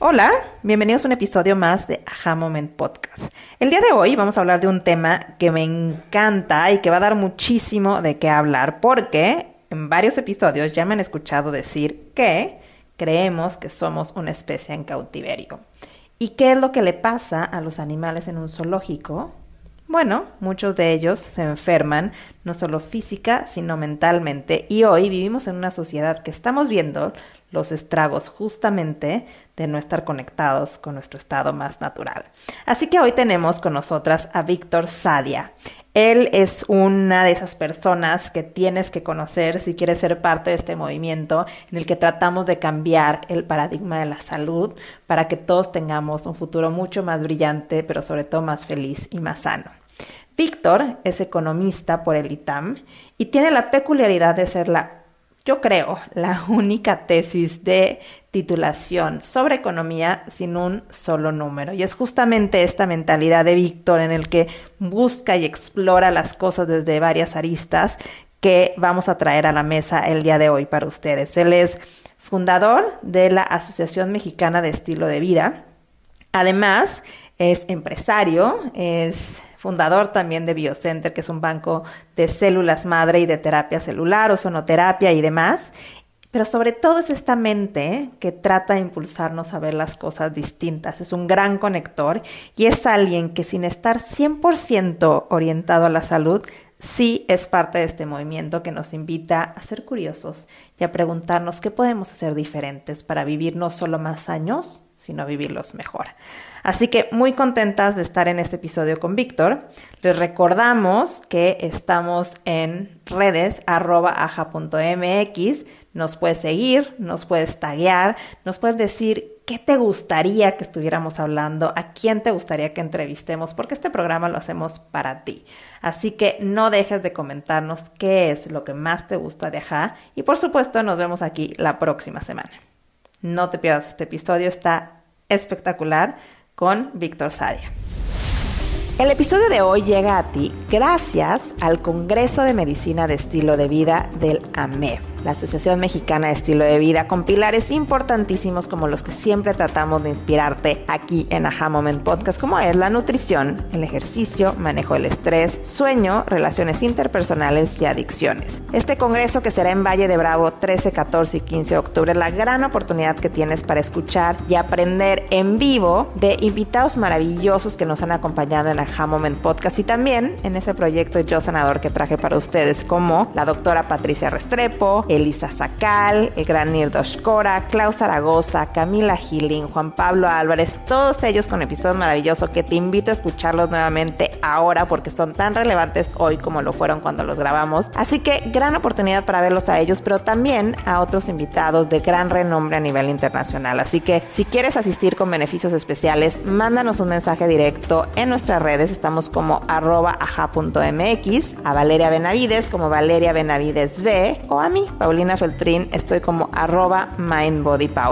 Hola, bienvenidos a un episodio más de Aha Moment Podcast. El día de hoy vamos a hablar de un tema que me encanta y que va a dar muchísimo de qué hablar porque en varios episodios ya me han escuchado decir que creemos que somos una especie en cautiverio. ¿Y qué es lo que le pasa a los animales en un zoológico? Bueno, muchos de ellos se enferman, no solo física, sino mentalmente, y hoy vivimos en una sociedad que estamos viendo los estragos justamente de no estar conectados con nuestro estado más natural. Así que hoy tenemos con nosotras a Víctor Sadia. Él es una de esas personas que tienes que conocer si quieres ser parte de este movimiento en el que tratamos de cambiar el paradigma de la salud para que todos tengamos un futuro mucho más brillante, pero sobre todo más feliz y más sano. Víctor es economista por el ITAM y tiene la peculiaridad de ser la yo creo, la única tesis de titulación sobre economía sin un solo número. Y es justamente esta mentalidad de Víctor en el que busca y explora las cosas desde varias aristas que vamos a traer a la mesa el día de hoy para ustedes. Él es fundador de la Asociación Mexicana de Estilo de Vida. Además, es empresario, es fundador también de Biocenter, que es un banco de células madre y de terapia celular, ozonoterapia y demás. Pero sobre todo es esta mente que trata de impulsarnos a ver las cosas distintas. Es un gran conector y es alguien que sin estar 100% orientado a la salud, sí es parte de este movimiento que nos invita a ser curiosos y a preguntarnos qué podemos hacer diferentes para vivir no solo más años, sino vivirlos mejor. Así que muy contentas de estar en este episodio con Víctor. Les recordamos que estamos en redes arroba aja.mx. Nos puedes seguir, nos puedes taguear, nos puedes decir qué te gustaría que estuviéramos hablando, a quién te gustaría que entrevistemos, porque este programa lo hacemos para ti. Así que no dejes de comentarnos qué es lo que más te gusta de Aja y por supuesto nos vemos aquí la próxima semana. No te pierdas este episodio, está espectacular con Víctor Sadia. El episodio de hoy llega a ti gracias al Congreso de Medicina de Estilo de Vida del AMEF la Asociación Mexicana de Estilo de Vida, con pilares importantísimos como los que siempre tratamos de inspirarte aquí en Aha Moment Podcast, como es la nutrición, el ejercicio, manejo del estrés, sueño, relaciones interpersonales y adicciones. Este congreso que será en Valle de Bravo 13, 14 y 15 de octubre es la gran oportunidad que tienes para escuchar y aprender en vivo de invitados maravillosos que nos han acompañado en Aha Podcast y también en ese proyecto Yo Sanador que traje para ustedes como la doctora Patricia Restrepo, Elisa Sacal, el gran Nirdo Shkora, Klaus Zaragoza, Camila Gilling, Juan Pablo Álvarez, todos ellos con episodios maravillosos que te invito a escucharlos nuevamente ahora porque son tan relevantes hoy como lo fueron cuando los grabamos. Así que gran oportunidad para verlos a ellos, pero también a otros invitados de gran renombre a nivel internacional. Así que si quieres asistir con beneficios especiales, mándanos un mensaje directo en nuestras Estamos como arroba aja.mx, a Valeria Benavides como Valeria Benavides B o a mí Paulina Feltrín, estoy como arroba.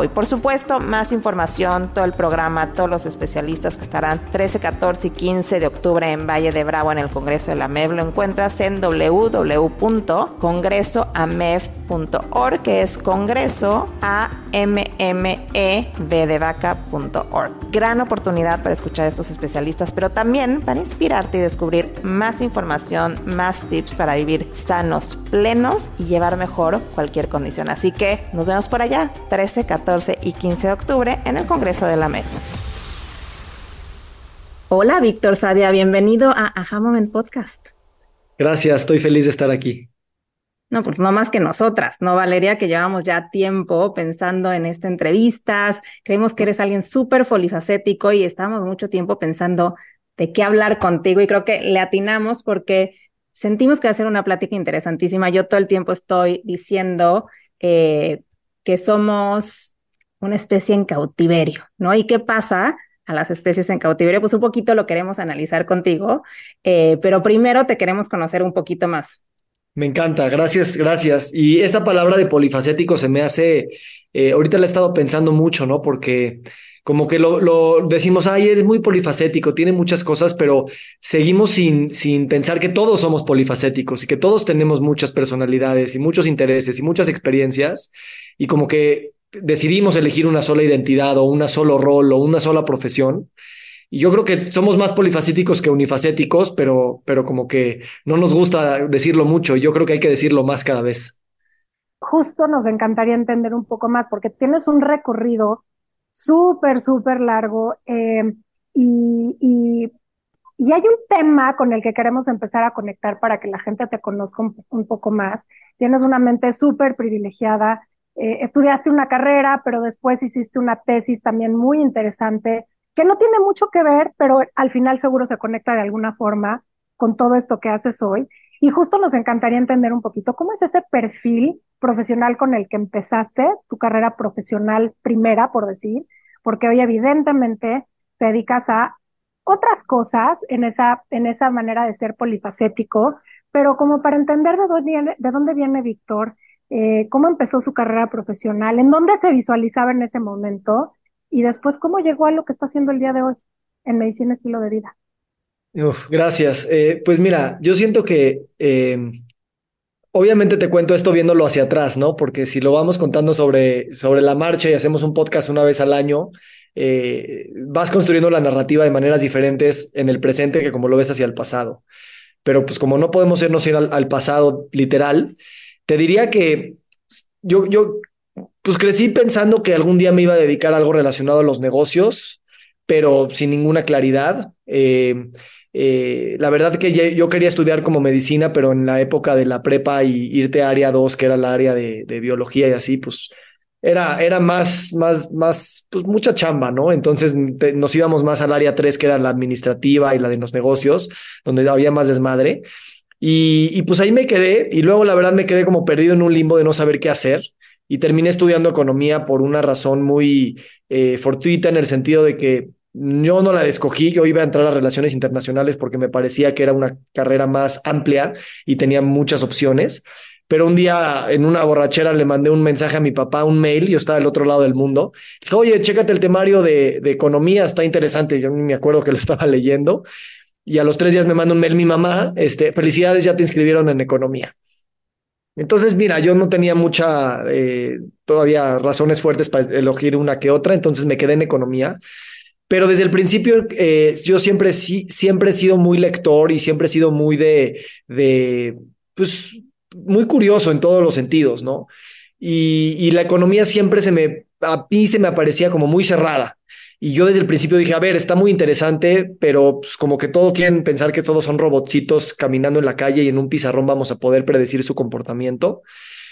Y por supuesto, más información, todo el programa, todos los especialistas que estarán 13, 14 y 15 de octubre en Valle de Bravo en el Congreso de la MEV, lo encuentras en www.congresoamev.org, que es congreso a e. Gran oportunidad para escuchar a estos especialistas, pero también para inspirarte y descubrir más información, más tips para vivir sanos, plenos y llevar mejor cualquier condición. Así que nos vemos por allá 13, 14 y 15 de octubre en el Congreso de la MEF. Hola Víctor Sadia, bienvenido a Aha Moment Podcast. Gracias, estoy feliz de estar aquí. No, pues no más que nosotras, ¿no, Valeria? Que llevamos ya tiempo pensando en esta entrevistas, creemos que eres alguien súper polifacético y estamos mucho tiempo pensando de qué hablar contigo y creo que le atinamos porque sentimos que va a ser una plática interesantísima. Yo todo el tiempo estoy diciendo eh, que somos una especie en cautiverio, ¿no? ¿Y qué pasa a las especies en cautiverio? Pues un poquito lo queremos analizar contigo, eh, pero primero te queremos conocer un poquito más. Me encanta, gracias, gracias. Y esta palabra de polifacético se me hace, eh, ahorita la he estado pensando mucho, ¿no? Porque como que lo, lo, decimos, ay, es muy polifacético, tiene muchas cosas, pero seguimos sin, sin pensar que todos somos polifacéticos y que todos tenemos muchas personalidades y muchos intereses y muchas experiencias y como que decidimos elegir una sola identidad o un solo rol o una sola profesión y yo creo que somos más polifacéticos que unifacéticos, pero, pero como que no nos gusta decirlo mucho. Yo creo que hay que decirlo más cada vez. Justo nos encantaría entender un poco más, porque tienes un recorrido súper, súper largo eh, y, y, y, hay un tema con el que queremos empezar a conectar para que la gente te conozca un, poco más. Tienes una mente súper privilegiada, eh, estudiaste una carrera, pero después hiciste una tesis también muy interesante que no tiene mucho que ver, pero al final seguro se conecta de alguna forma con todo esto que haces hoy. Y justo nos encantaría entender un poquito cómo es ese perfil profesional con el que empezaste tu carrera profesional primera, por decir, porque hoy evidentemente te dedicas a otras cosas en esa, en esa manera de ser polifacético, pero como para entender de dónde viene, de dónde viene Víctor, eh, cómo empezó su carrera profesional, en dónde se visualizaba en ese momento y después cómo llegó a lo que está haciendo el día de hoy en medicina estilo de vida. Gracias. Eh, pues mira, yo siento que eh, obviamente te cuento esto viéndolo hacia atrás, ¿no? Porque si lo vamos contando sobre, sobre la marcha y hacemos un podcast una vez al año, eh, vas construyendo la narrativa de maneras diferentes en el presente que como lo ves hacia el pasado. Pero pues como no podemos irnos ir al, pasado literal, te diría que yo, yo pues crecí pensando que algún día me iba a dedicar a algo relacionado a los negocios, pero sin ninguna claridad. Eh, la verdad que yo quería estudiar como medicina, pero en la época de la prepa y irte a área 2, que era la área de, biología y así, pues era, era más, más, más, pues mucha chamba, ¿no? Entonces nos íbamos más al área 3, que era la administrativa y la de los negocios, donde había más desmadre. Y, y pues ahí me quedé y luego la verdad me quedé como perdido en un limbo de no saber qué hacer y terminé estudiando economía por una razón muy eh, fortuita en el sentido de que yo no la escogí, yo iba a entrar a relaciones internacionales porque me parecía que era una carrera más amplia y tenía muchas opciones. Pero un día en una borrachera le mandé un mensaje a mi papá, un mail, yo estaba del otro lado del mundo. Dije, oye, chécate el temario de, economía, está interesante. Yo ni me acuerdo que lo estaba leyendo. Y a los tres días me manda un mail mi mamá, este, felicidades, ya te inscribieron en economía. Entonces, mira, yo no tenía mucha, eh, todavía razones fuertes para elegir una que otra, entonces me quedé en economía. Pero desde el principio, eh, yo siempre, sí, siempre he sido muy lector y siempre he sido muy de, de, pues, muy curioso en todos los sentidos, ¿no? Y, y la economía siempre se me, a mí se me aparecía como muy cerrada. Y yo desde el principio dije, a ver, está muy interesante, pero pues, como que todos quieren pensar que todos son robotcitos caminando en la calle y en un pizarrón vamos a poder predecir su comportamiento.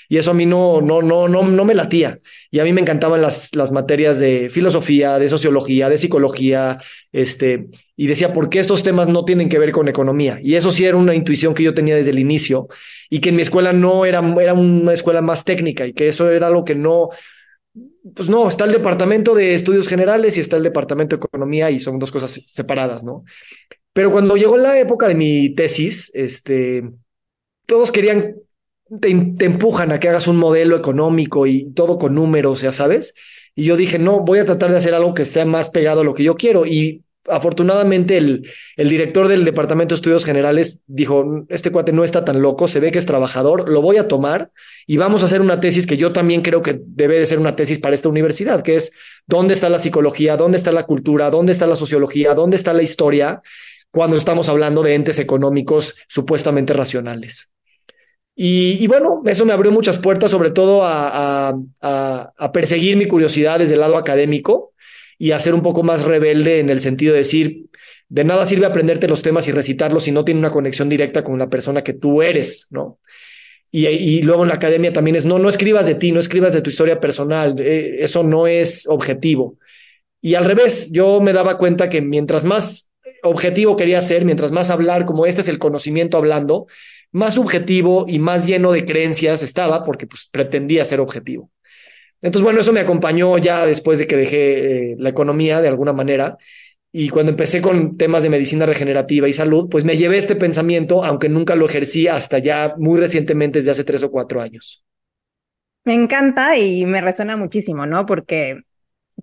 Y eso a mí no, no, no, no, no me latía. Y a mí me encantaban las, las materias de filosofía, de sociología, de psicología, este, y decía, ¿por qué estos temas no tienen que ver con economía? Y eso sí era una intuición que yo tenía desde el inicio y que en mi escuela no era, era una escuela más técnica y que eso era algo que no, pues no, está el departamento de estudios generales y está el departamento de economía y son dos cosas separadas, ¿no? Pero cuando llegó la época de mi tesis, este, todos querían, te, empujan a que hagas un modelo económico y todo con números, ya sabes. Y yo dije, no, voy a tratar de hacer algo que sea más pegado a lo que yo quiero. Y afortunadamente el, el, director del Departamento de Estudios Generales dijo, este cuate no está tan loco, se ve que es trabajador, lo voy a tomar y vamos a hacer una tesis que yo también creo que debe de ser una tesis para esta universidad, que es dónde está la psicología, dónde está la cultura, dónde está la sociología, dónde está la historia cuando estamos hablando de entes económicos supuestamente racionales. Y, bueno, eso me abrió muchas puertas, sobre todo a, a, a, a perseguir mi curiosidad desde el lado académico y hacer un poco más rebelde en el sentido de decir, de nada sirve aprenderte los temas y recitarlos si no tiene una conexión directa con la persona que tú eres, ¿no? Y, y, luego en la academia también es, no, no escribas de ti, no escribas de tu historia personal, eh, eso no es objetivo. Y al revés, yo me daba cuenta que mientras más objetivo quería ser, mientras más hablar, como este es el conocimiento hablando, más subjetivo y más lleno de creencias estaba porque pues pretendía ser objetivo. Entonces, bueno, eso me acompañó ya después de que dejé eh, la economía de alguna manera. Y cuando empecé con temas de medicina regenerativa y salud, pues me llevé este pensamiento, aunque nunca lo ejercí hasta ya muy recientemente, desde hace tres o cuatro años. Me encanta y me resuena muchísimo, ¿no? Porque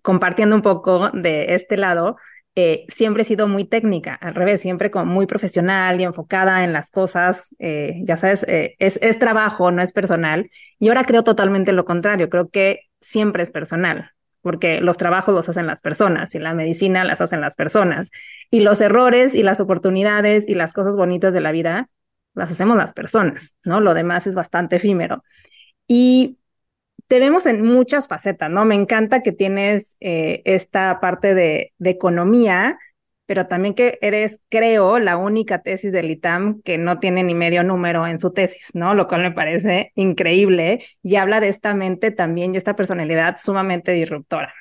compartiendo un poco de este lado, eh, siempre he sido muy técnica, al revés, siempre como muy profesional y enfocada en las cosas, eh, ya sabes, eh, es, es trabajo, no es personal. Y ahora creo totalmente lo contrario, creo que siempre es personal, porque los trabajos los hacen las personas y la medicina las hacen las personas. Y los errores y las oportunidades y las cosas bonitas de la vida las hacemos las personas, ¿no? Lo demás es bastante efímero. Y te vemos en muchas facetas, ¿no? Me encanta que tienes eh, esta parte de, economía, pero también que eres, creo, la única tesis del ITAM que no tiene ni medio número en su tesis, ¿no? Lo cual me parece increíble y habla de esta mente también y esta personalidad sumamente disruptora.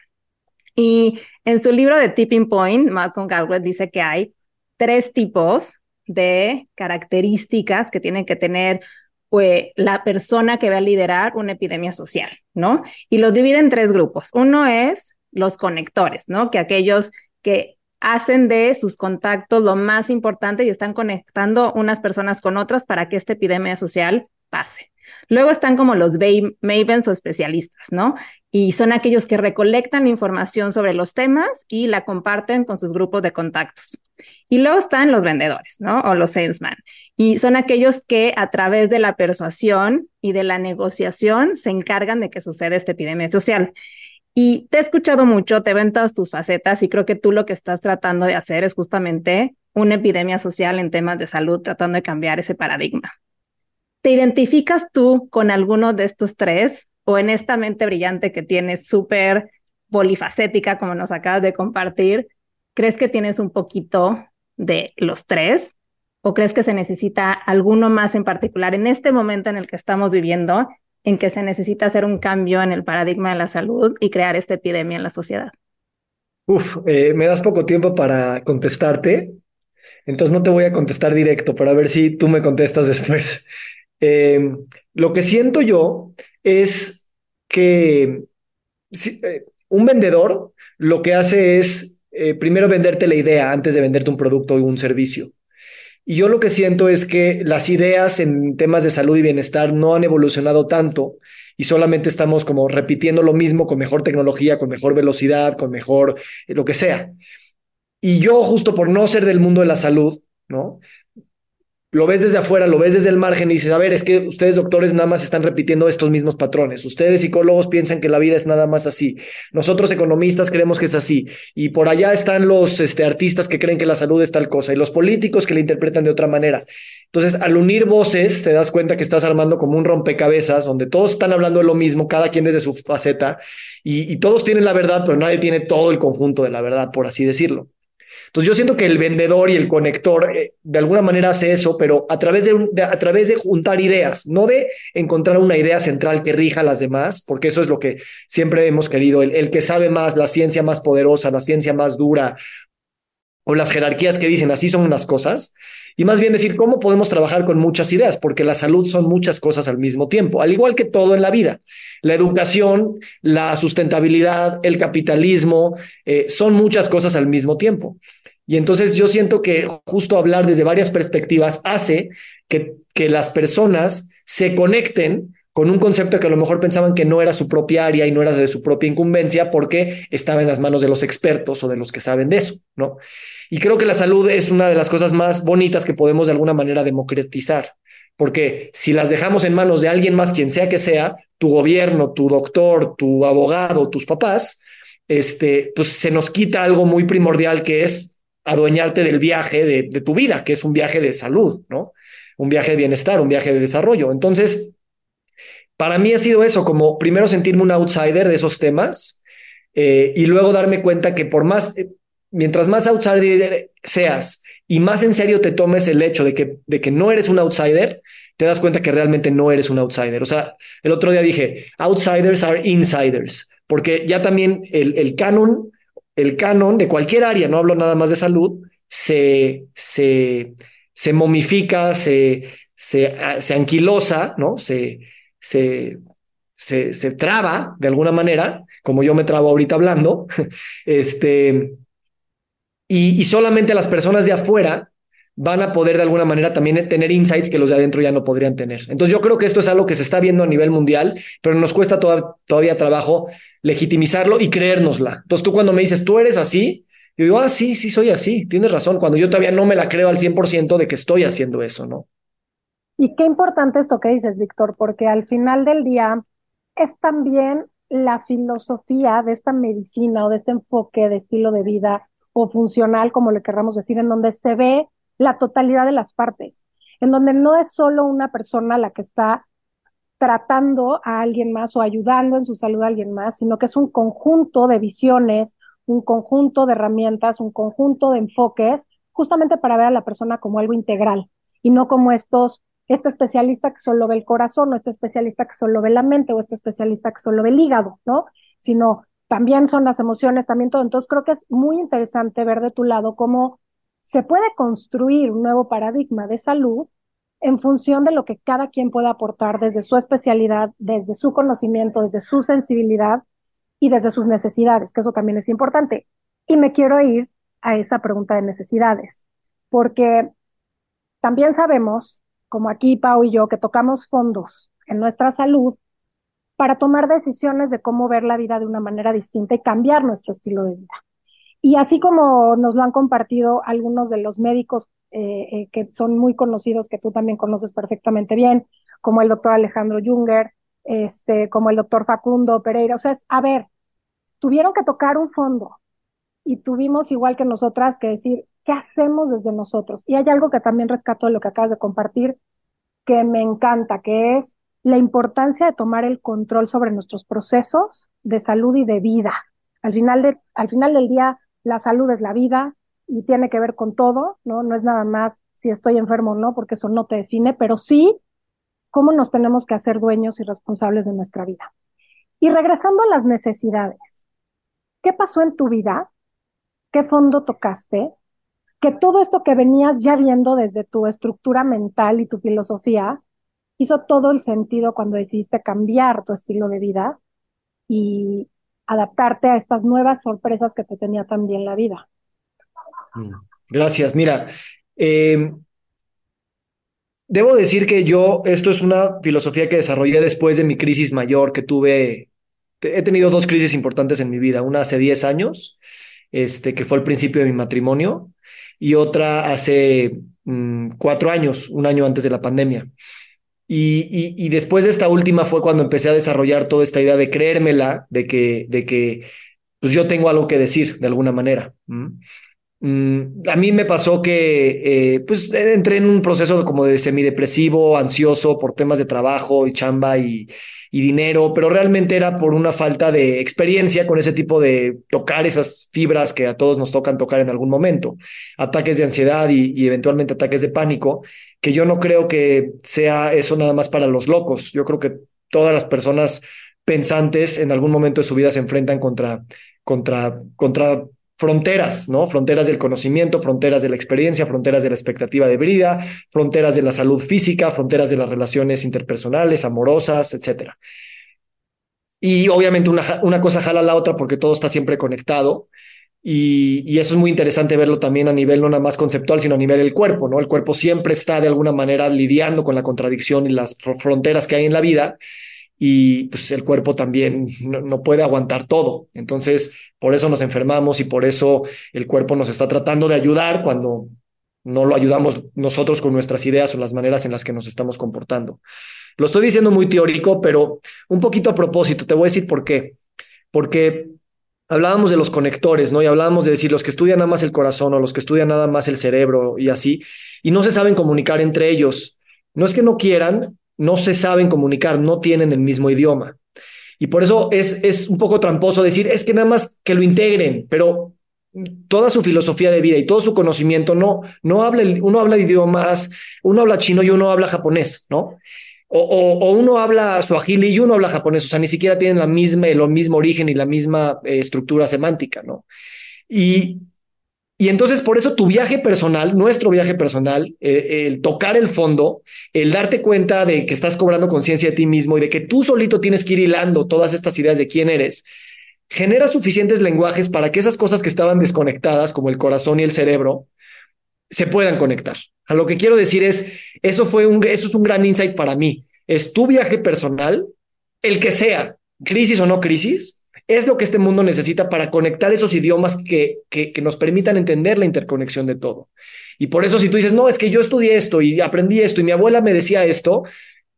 Y en su libro de Tipping Point, Malcolm Gladwell dice que hay tres tipos de características que tienen que tener pues, la persona que va a liderar una epidemia social, ¿no? Y los divide en tres grupos. Uno es los conectores, ¿no? Que aquellos que hacen de sus contactos lo más importante y están conectando unas personas con otras para que esta epidemia social pase. Luego están como los mavens o especialistas, ¿no? Y son aquellos que recolectan información sobre los temas y la comparten con sus grupos de contactos. Y luego están los vendedores, ¿no? O los salesmen. Y son aquellos que a través de la persuasión y de la negociación se encargan de que suceda esta epidemia social. Y te he escuchado mucho, te ven todas tus facetas y creo que tú lo que estás tratando de hacer es justamente una epidemia social en temas de salud, tratando de cambiar ese paradigma. ¿Te identificas tú con alguno de estos tres o en esta mente brillante que tienes súper polifacética, como nos acabas de compartir? ¿Crees que tienes un poquito de los tres? ¿O crees que se necesita alguno más en particular en este momento en el que estamos viviendo, en que se necesita hacer un cambio en el paradigma de la salud y crear esta epidemia en la sociedad? Uf, eh, me das poco tiempo para contestarte, entonces no te voy a contestar directo, pero a ver si tú me contestas después. Eh, lo que siento yo es que eh, un vendedor lo que hace es eh, primero venderte la idea antes de venderte un producto o un servicio. Y yo lo que siento es que las ideas en temas de salud y bienestar no han evolucionado tanto y solamente estamos como repitiendo lo mismo con mejor tecnología, con mejor velocidad, con mejor eh, lo que sea. Y yo justo por no ser del mundo de la salud, ¿no? Lo ves desde afuera, lo ves desde el margen y dices, a ver, es que ustedes doctores nada más están repitiendo estos mismos patrones. Ustedes psicólogos piensan que la vida es nada más así. Nosotros economistas creemos que es así. Y por allá están los este, artistas que creen que la salud es tal cosa y los políticos que la interpretan de otra manera. Entonces, al unir voces, te das cuenta que estás armando como un rompecabezas donde todos están hablando de lo mismo, cada quien desde su faceta, y, y todos tienen la verdad, pero nadie tiene todo el conjunto de la verdad, por así decirlo. Entonces yo siento que el vendedor y el conector eh, de alguna manera hace eso, pero a través de, a través de juntar ideas, no de encontrar una idea central que rija a las demás, porque eso es lo que siempre hemos querido, el, el que sabe más, la ciencia más poderosa, la ciencia más dura, o las jerarquías que dicen así son unas cosas, y más bien decir cómo podemos trabajar con muchas ideas, porque la salud son muchas cosas al mismo tiempo, al igual que todo en la vida. La educación, la sustentabilidad, el capitalismo, eh, son muchas cosas al mismo tiempo. Y entonces yo siento que justo hablar desde varias perspectivas hace que, que las personas se conecten con un concepto que a lo mejor pensaban que no era su propia área y no era de su propia incumbencia porque estaba en las manos de los expertos o de los que saben de eso, ¿no? Y creo que la salud es una de las cosas más bonitas que podemos de alguna manera democratizar, porque si las dejamos en manos de alguien más, quien sea que sea, tu gobierno, tu doctor, tu abogado, tus papás, este, pues se nos quita algo muy primordial que es adueñarte del viaje de, tu vida, que es un viaje de salud, ¿no? Un viaje de bienestar, un viaje de desarrollo. Entonces, para mí ha sido eso, como primero sentirme un outsider de esos temas eh, y luego darme cuenta que por más, eh, mientras más outsider seas y más en serio te tomes el hecho de que, de que no eres un outsider, te das cuenta que realmente no eres un outsider. O sea, el otro día dije, outsiders are insiders, porque ya también el, el canon el canon de cualquier área, no hablo nada más de salud, se, se, se momifica, se, se, se anquilosa, ¿no? Se, se, se, se traba de alguna manera, como yo me trabo ahorita hablando, este, y, y solamente las personas de afuera van a poder de alguna manera también tener insights que los de adentro ya no podrían tener. Entonces yo creo que esto es algo que se está viendo a nivel mundial, pero nos cuesta toda, todavía trabajo legitimizarlo y creérnosla. Entonces tú cuando me dices, tú eres así, yo digo, ah, sí, sí, soy así, tienes razón, cuando yo todavía no me la creo al 100% de que estoy haciendo eso, ¿no? Y qué importante esto que dices, Víctor, porque al final del día es también la filosofía de esta medicina o de este enfoque de estilo de vida o funcional, como le querramos decir, en donde se ve la totalidad de las partes, en donde no es solo una persona la que está tratando a alguien más o ayudando en su salud a alguien más, sino que es un conjunto de visiones, un conjunto de herramientas, un conjunto de enfoques, justamente para ver a la persona como algo integral y no como estos, este especialista que solo ve el corazón o este especialista que solo ve la mente o este especialista que solo ve el hígado, ¿no? Sino también son las emociones, también todo. Entonces creo que es muy interesante ver de tu lado cómo se puede construir un nuevo paradigma de salud en función de lo que cada quien puede aportar desde su especialidad, desde su conocimiento, desde su sensibilidad y desde sus necesidades, que eso también es importante. Y me quiero ir a esa pregunta de necesidades, porque también sabemos, como aquí Pau y yo, que tocamos fondos en nuestra salud para tomar decisiones de cómo ver la vida de una manera distinta y cambiar nuestro estilo de vida. Y así como nos lo han compartido algunos de los médicos eh, eh, que son muy conocidos, que tú también conoces perfectamente bien, como el doctor Alejandro Junger, este, como el doctor Facundo Pereira. O sea, es, a ver, tuvieron que tocar un fondo y tuvimos igual que nosotras que decir, ¿qué hacemos desde nosotros? Y hay algo que también rescato de lo que acabas de compartir, que me encanta, que es la importancia de tomar el control sobre nuestros procesos de salud y de vida. Al final, de, al final del día, la salud es la vida y tiene que ver con todo, ¿no? No es nada más si estoy enfermo o no, porque eso no te define, pero sí cómo nos tenemos que hacer dueños y responsables de nuestra vida. Y regresando a las necesidades, ¿qué pasó en tu vida? ¿Qué fondo tocaste? Que todo esto que venías ya viendo desde tu estructura mental y tu filosofía hizo todo el sentido cuando decidiste cambiar tu estilo de vida y, adaptarte a estas nuevas sorpresas que te tenía también la vida. Mm, gracias. Mira, eh, debo decir que yo, esto es una filosofía que desarrollé después de mi crisis mayor que tuve. He tenido dos crisis importantes en mi vida, una hace 10 años, este, que fue el principio de mi matrimonio, y otra hace mm, cuatro años, un año antes de la pandemia. Y, después de esta última fue cuando empecé a desarrollar toda esta idea de creérmela, de que, de que pues yo tengo algo que decir de alguna manera. A mí me pasó que eh, pues entré en un proceso como de semidepresivo, ansioso por temas de trabajo y chamba y, dinero, pero realmente era por una falta de experiencia con ese tipo de tocar esas fibras que a todos nos tocan tocar en algún momento, ataques de ansiedad y, y eventualmente ataques de pánico, que yo no creo que sea eso nada más para los locos, yo creo que todas las personas pensantes en algún momento de su vida se enfrentan contra, contra, contra fronteras, ¿no? Fronteras del conocimiento, fronteras de la experiencia, fronteras de la expectativa de vida, fronteras de la salud física, fronteras de las relaciones interpersonales, amorosas, etcétera. Y obviamente una, una, cosa jala a la otra porque todo está siempre conectado. Y, y, eso es muy interesante verlo también a nivel no nada más conceptual, sino a nivel del cuerpo, ¿no? El cuerpo siempre está de alguna manera lidiando con la contradicción y las fronteras que hay en la vida y pues el cuerpo también no, puede aguantar todo. Entonces, por eso nos enfermamos y por eso el cuerpo nos está tratando de ayudar cuando no lo ayudamos nosotros con nuestras ideas o las maneras en las que nos estamos comportando. Lo estoy diciendo muy teórico, pero un poquito a propósito, te voy a decir por qué. Porque hablábamos de los conectores, ¿no? Y hablábamos de decir los que estudian nada más el corazón o los que estudian nada más el cerebro y así, y no se saben comunicar entre ellos. No es que no quieran, no se saben comunicar, no tienen el mismo idioma. Y por eso es, es un poco tramposo decir, es que nada más que lo integren, pero toda su filosofía de vida y todo su conocimiento no, no habla, uno habla de idiomas, uno habla chino y uno habla japonés, ¿no? O, uno habla suajili y uno habla japonés, o sea, ni siquiera tienen la misma, el mismo origen y la misma eh, estructura semántica, ¿no? Y, Y entonces por eso tu viaje personal, nuestro viaje personal, eh, el tocar el fondo, el darte cuenta de que estás cobrando conciencia de ti mismo y de que tú solito tienes que ir hilando todas estas ideas de quién eres, genera suficientes lenguajes para que esas cosas que estaban desconectadas, como el corazón y el cerebro, se puedan conectar. A lo que quiero decir es, eso fue un, eso es un gran insight para mí. Es tu viaje personal, el que sea, crisis o no crisis, es lo que este mundo necesita para conectar esos idiomas que, que, nos permitan entender la interconexión de todo. Y por eso si tú dices, no, es que yo estudié esto y aprendí esto y mi abuela me decía esto,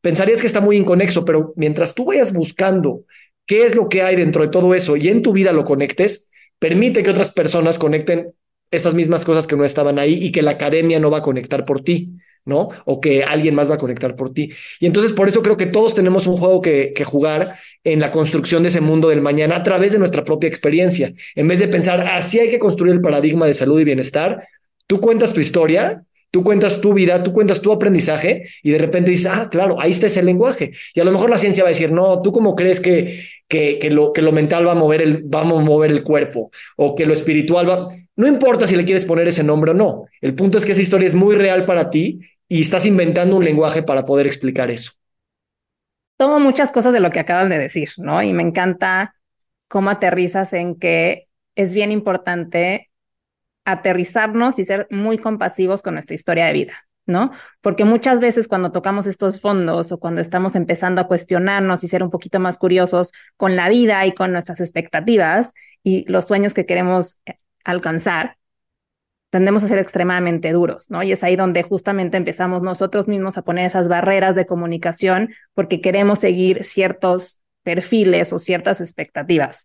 pensarías que está muy inconexo, pero mientras tú vayas buscando qué es lo que hay dentro de todo eso y en tu vida lo conectes, permite que otras personas conecten esas mismas cosas que no estaban ahí y que la academia no va a conectar por ti. ¿No? O que alguien más va a conectar por ti. Y entonces por eso creo que todos tenemos un juego que, jugar en la construcción de ese mundo del mañana a través de nuestra propia experiencia. En vez de pensar, así hay que construir el paradigma de salud y bienestar, tú cuentas tu historia, tú cuentas tu vida, tú cuentas tu aprendizaje y de repente dices, ah, claro, ahí está ese lenguaje. Y a lo mejor la ciencia va a decir, no, tú cómo crees que, que, que, lo, que lo mental va a mover el, va a mover el cuerpo o que lo espiritual va... No importa si le quieres poner ese nombre o no. El punto es que esa historia es muy real para ti y estás inventando un lenguaje para poder explicar eso. Tomo muchas cosas de lo que acabas de decir, ¿no? Y me encanta cómo aterrizas en que es bien importante aterrizarnos y ser muy compasivos con nuestra historia de vida, ¿no? Porque muchas veces cuando tocamos estos fondos o cuando estamos empezando a cuestionarnos y ser un poquito más curiosos con la vida y con nuestras expectativas y los sueños que queremos alcanzar, tendemos a ser extremadamente duros, ¿no? Y es ahí donde justamente empezamos nosotros mismos a poner esas barreras de comunicación porque queremos seguir ciertos perfiles o ciertas expectativas.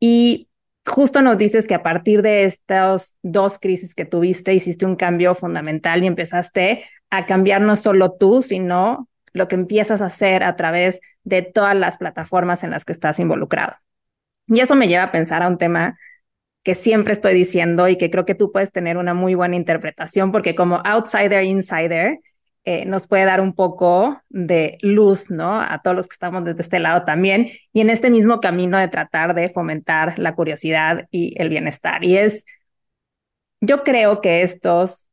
Y justo nos dices que a partir de estas dos crisis que tuviste, hiciste un cambio fundamental y empezaste a cambiar no solo tú, sino lo que empiezas a hacer a través de todas las plataformas en las que estás involucrado. Y eso me lleva a pensar a un tema que siempre estoy diciendo y que creo que tú puedes tener una muy buena interpretación porque como outsider, insider, eh, nos puede dar un poco de luz, ¿no? A todos los que estamos desde este lado también y en este mismo camino de tratar de fomentar la curiosidad y el bienestar. Y es, yo creo que estos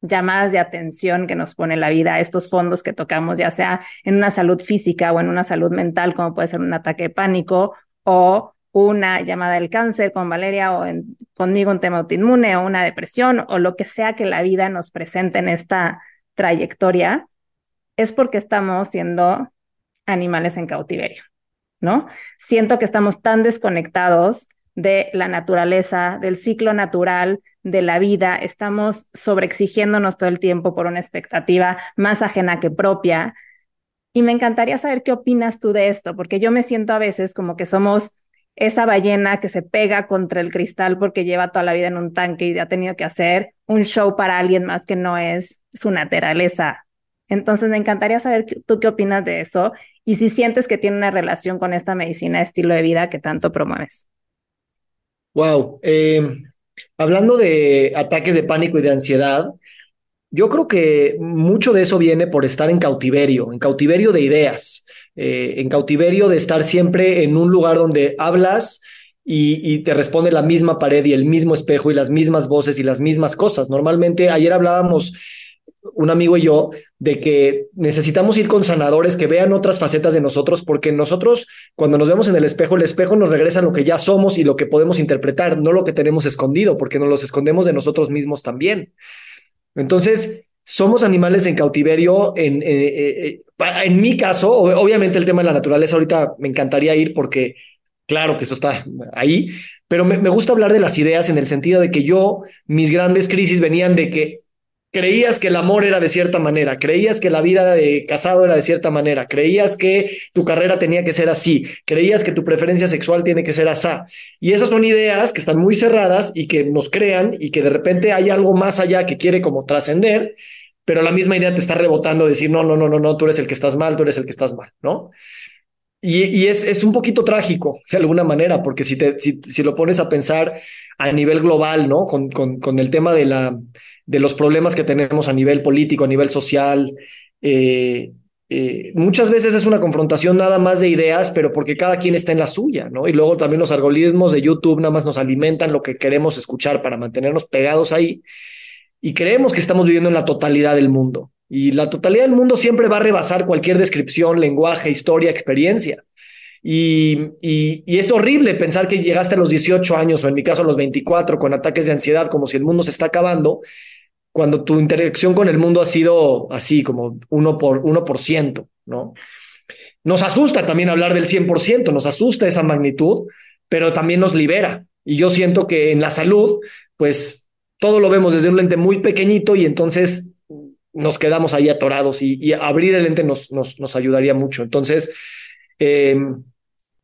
llamadas de atención que nos pone la vida, estos fondos que tocamos, ya sea en una salud física o en una salud mental, como puede ser un ataque de pánico o una llamada del cáncer con Valeria o conmigo un tema autoinmune o una depresión o lo que sea que la vida nos presente en esta trayectoria, es porque estamos siendo animales en cautiverio, ¿no? Siento que estamos tan desconectados de la naturaleza, del ciclo natural, de la vida, estamos sobreexigiéndonos todo el tiempo por una expectativa más ajena que propia. Y me encantaría saber qué opinas tú de esto, porque yo me siento a veces como que somos esa ballena que se pega contra el cristal porque lleva toda la vida en un tanque y ha tenido que hacer un show para alguien más que no es su naturaleza. Entonces, me encantaría saber tú qué opinas de eso y si sientes que tiene una relación con esta medicina de estilo de vida que tanto promueves. Wow. Em, hablando de ataques de pánico y de ansiedad, yo creo que mucho de eso viene por estar en cautiverio, en cautiverio de ideas. Eh, en cautiverio de estar siempre en un lugar donde hablas y, te responde la misma pared y el mismo espejo y las mismas voces y las mismas cosas. Normalmente, ayer hablábamos un amigo y yo de que necesitamos ir con sanadores que vean otras facetas de nosotros, porque nosotros cuando nos vemos en el espejo, el espejo nos regresa lo que ya somos y lo que podemos interpretar, no lo que tenemos escondido, porque nos los escondemos de nosotros mismos también. Entonces, somos animales en cautiverio. En, eh, eh, eh, en mi caso, obviamente el tema de la naturaleza ahorita me encantaría ir porque, claro que eso está ahí, pero me, me gusta hablar de las ideas en el sentido de que yo, mis grandes crisis venían de que creías que el amor era de cierta manera, creías que la vida de casado era de cierta manera, creías que tu carrera tenía que ser así, creías que tu preferencia sexual tiene que ser así. Y esas son ideas que están muy cerradas y que nos crean y que de repente hay algo más allá que quiere como trascender pero la misma idea te está rebotando, decir, no, no, no, no, no, tú eres el que estás mal, tú eres el que estás mal, ¿no? Y, y es, es, un poquito trágico, de alguna manera, porque si, te, si, si lo pones a pensar a nivel global, ¿no? Con, con, con, el tema de, la, de los problemas que tenemos a nivel político, a nivel social, eh, eh, muchas veces es una confrontación nada más de ideas, pero porque cada quien está en la suya, ¿no? Y luego también los algoritmos de YouTube nada más nos alimentan lo que queremos escuchar para mantenernos pegados ahí. Y creemos que estamos viviendo en la totalidad del mundo. Y la totalidad del mundo siempre va a rebasar cualquier descripción, lenguaje, historia, experiencia. Y, y, y, es horrible pensar que llegaste a los 18 años o en mi caso a los 24 con ataques de ansiedad como si el mundo se está acabando cuando tu interacción con el mundo ha sido así, como uno por, uno por ciento, ¿no? Nos asusta también hablar del 100%, nos asusta esa magnitud, pero también nos libera. Y yo siento que en la salud, pues todo lo vemos desde un lente muy pequeñito y entonces nos quedamos ahí atorados y, abrir el lente nos, nos, ayudaría mucho. Entonces, eh,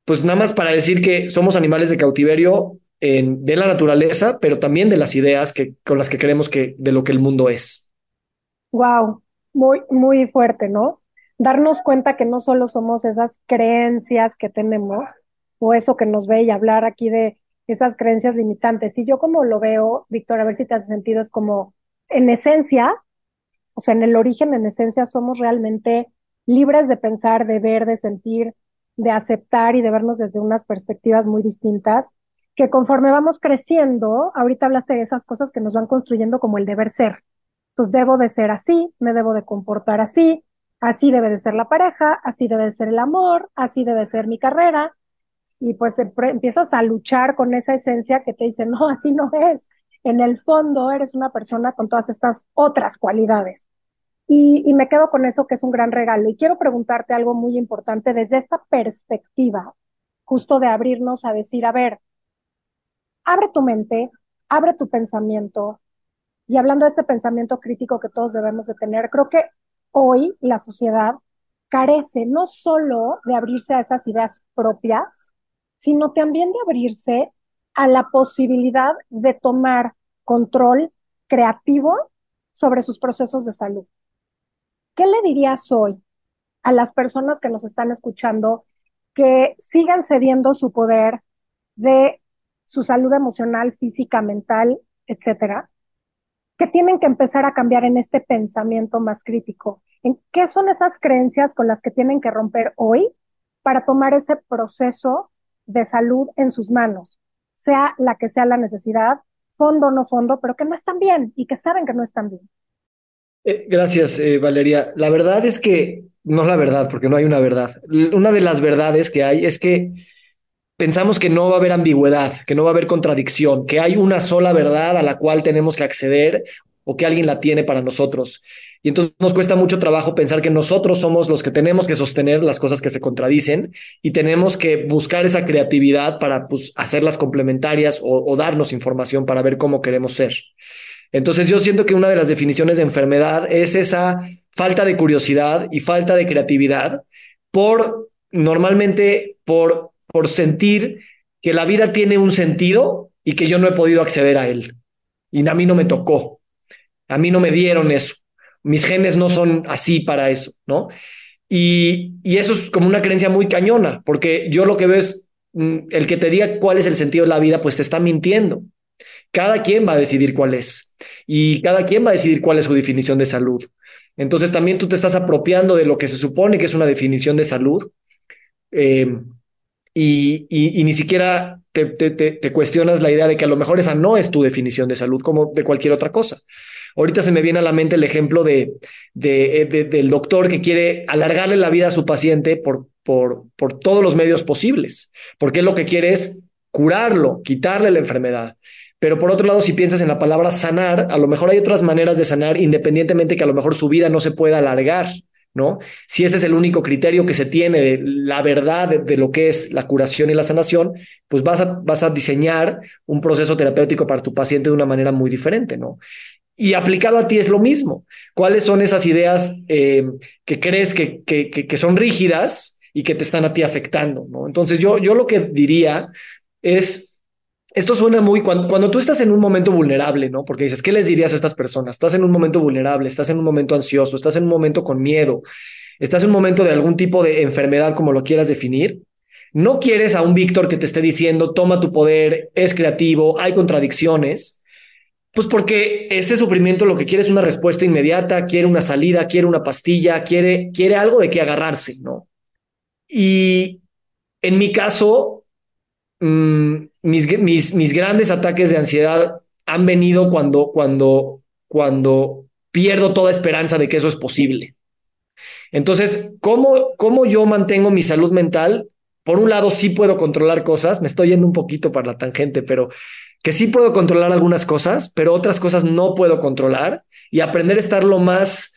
pues nada más para decir que somos animales de cautiverio, de la naturaleza, pero también de las ideas que, con las que creemos que de lo que el mundo es. Wow, muy, muy fuerte, ¿no? Darnos cuenta que no solo somos esas creencias que tenemos o eso que nos ve y hablar aquí de esas creencias limitantes. Y yo como lo veo, Víctor, a ver si te hace sentido, es como en esencia, o sea, en el origen, en esencia, somos realmente libres de pensar, de ver, de sentir, de aceptar y de vernos desde unas perspectivas muy distintas que conforme vamos creciendo, ahorita hablaste de esas cosas que nos van construyendo como el deber ser. Entonces, debo de ser así, me debo de comportar así, así debe de ser la pareja, así debe de ser el amor, así debe ser mi carrera. Y pues empiezas a luchar con esa esencia que te dice, no, así no es. En el fondo eres una persona con todas estas otras cualidades. Y me quedo con eso que es un gran regalo. Y quiero preguntarte algo muy importante desde esta perspectiva, justo de abrirnos a decir, a ver, abre tu mente, abre tu pensamiento. Y hablando de este pensamiento crítico que todos debemos de tener, creo que hoy la sociedad carece no solo de abrirse a esas ideas propias, sino también de abrirse a la posibilidad de tomar control creativo sobre sus procesos de salud. ¿Qué le dirías hoy a las personas que nos están escuchando que sigan cediendo su poder de su salud emocional, física, mental, etcétera, que tienen que empezar a cambiar en este pensamiento más crítico. ¿En qué son esas creencias con las que tienen que romper hoy para tomar ese proceso de salud en sus manos? Sea la que sea la necesidad, fondo o no fondo, pero que no están bien y que saben que no están bien. Eh, gracias, eh, Valeria. La verdad es que, no la verdad, porque no hay una verdad. Una de las verdades que hay es que pensamos que no va a haber ambigüedad, que no va a haber contradicción, que hay una sola verdad a la cual tenemos que acceder o que alguien la tiene para nosotros. Y entonces nos cuesta mucho trabajo pensar que nosotros somos los que tenemos que sostener las cosas que se contradicen y tenemos que buscar esa creatividad para pues, hacerlas complementarias o, o darnos información para ver cómo queremos ser. Entonces yo siento que una de las definiciones de enfermedad es esa falta de curiosidad y falta de creatividad por normalmente por por sentir que la vida tiene un sentido y que yo no he podido acceder a él. Y a mí no me tocó. A mí no me dieron eso. Mis genes no son así para eso, ¿no? Y, y eso es como una creencia muy cañona, porque yo lo que veo es mm, el que te diga cuál es el sentido de la vida, pues te está mintiendo. Cada quien va a decidir cuál es y cada quien va a decidir cuál es su definición de salud. Entonces también tú te estás apropiando de lo que se supone que es una definición de salud eh, y, ni siquiera te, cuestionas la idea de que a lo mejor esa no es tu definición de salud como de cualquier otra cosa. Ahorita se me viene a la mente el ejemplo de, de, del doctor que quiere alargarle la vida a su paciente por, por, por todos los medios posibles, porque lo que quiere es curarlo, quitarle la enfermedad. Pero por otro lado, si piensas en la palabra sanar, a lo mejor hay otras maneras de sanar, independientemente que a lo mejor su vida no se pueda alargar. ¿No? Si ese es el único criterio que se tiene de la verdad de, lo que es la curación y la sanación, pues vas a, vas a diseñar un proceso terapéutico para tu paciente de una manera muy diferente, ¿no? Y aplicado a ti es lo mismo. ¿Cuáles son esas ideas eh, que crees que, que, que, son rígidas y que te están a ti afectando, ¿no? Entonces yo, yo lo que diría es esto suena muy cuando, cuando tú estás en un momento vulnerable, ¿no? Porque dices, ¿qué les dirías a estas personas? Estás en un momento vulnerable, estás en un momento ansioso, estás en un momento con miedo, estás en un momento de algún tipo de enfermedad, como lo quieras definir. No quieres a un Víctor que te esté diciendo, toma tu poder, es creativo, hay contradicciones. Pues porque ese sufrimiento lo que quiere es una respuesta inmediata, quiere una salida, quiere una pastilla, quiere, quiere algo de que agarrarse, ¿no? Y en mi caso, mmm, mis, mis, mis, grandes ataques de ansiedad han venido cuando, cuando, cuando pierdo toda esperanza de que eso es posible. Entonces, ¿cómo, ¿cómo yo mantengo mi salud mental? Por un lado, sí puedo controlar cosas, me estoy yendo un poquito para la tangente, pero que sí puedo controlar algunas cosas, pero otras cosas no puedo controlar y aprender a estar lo más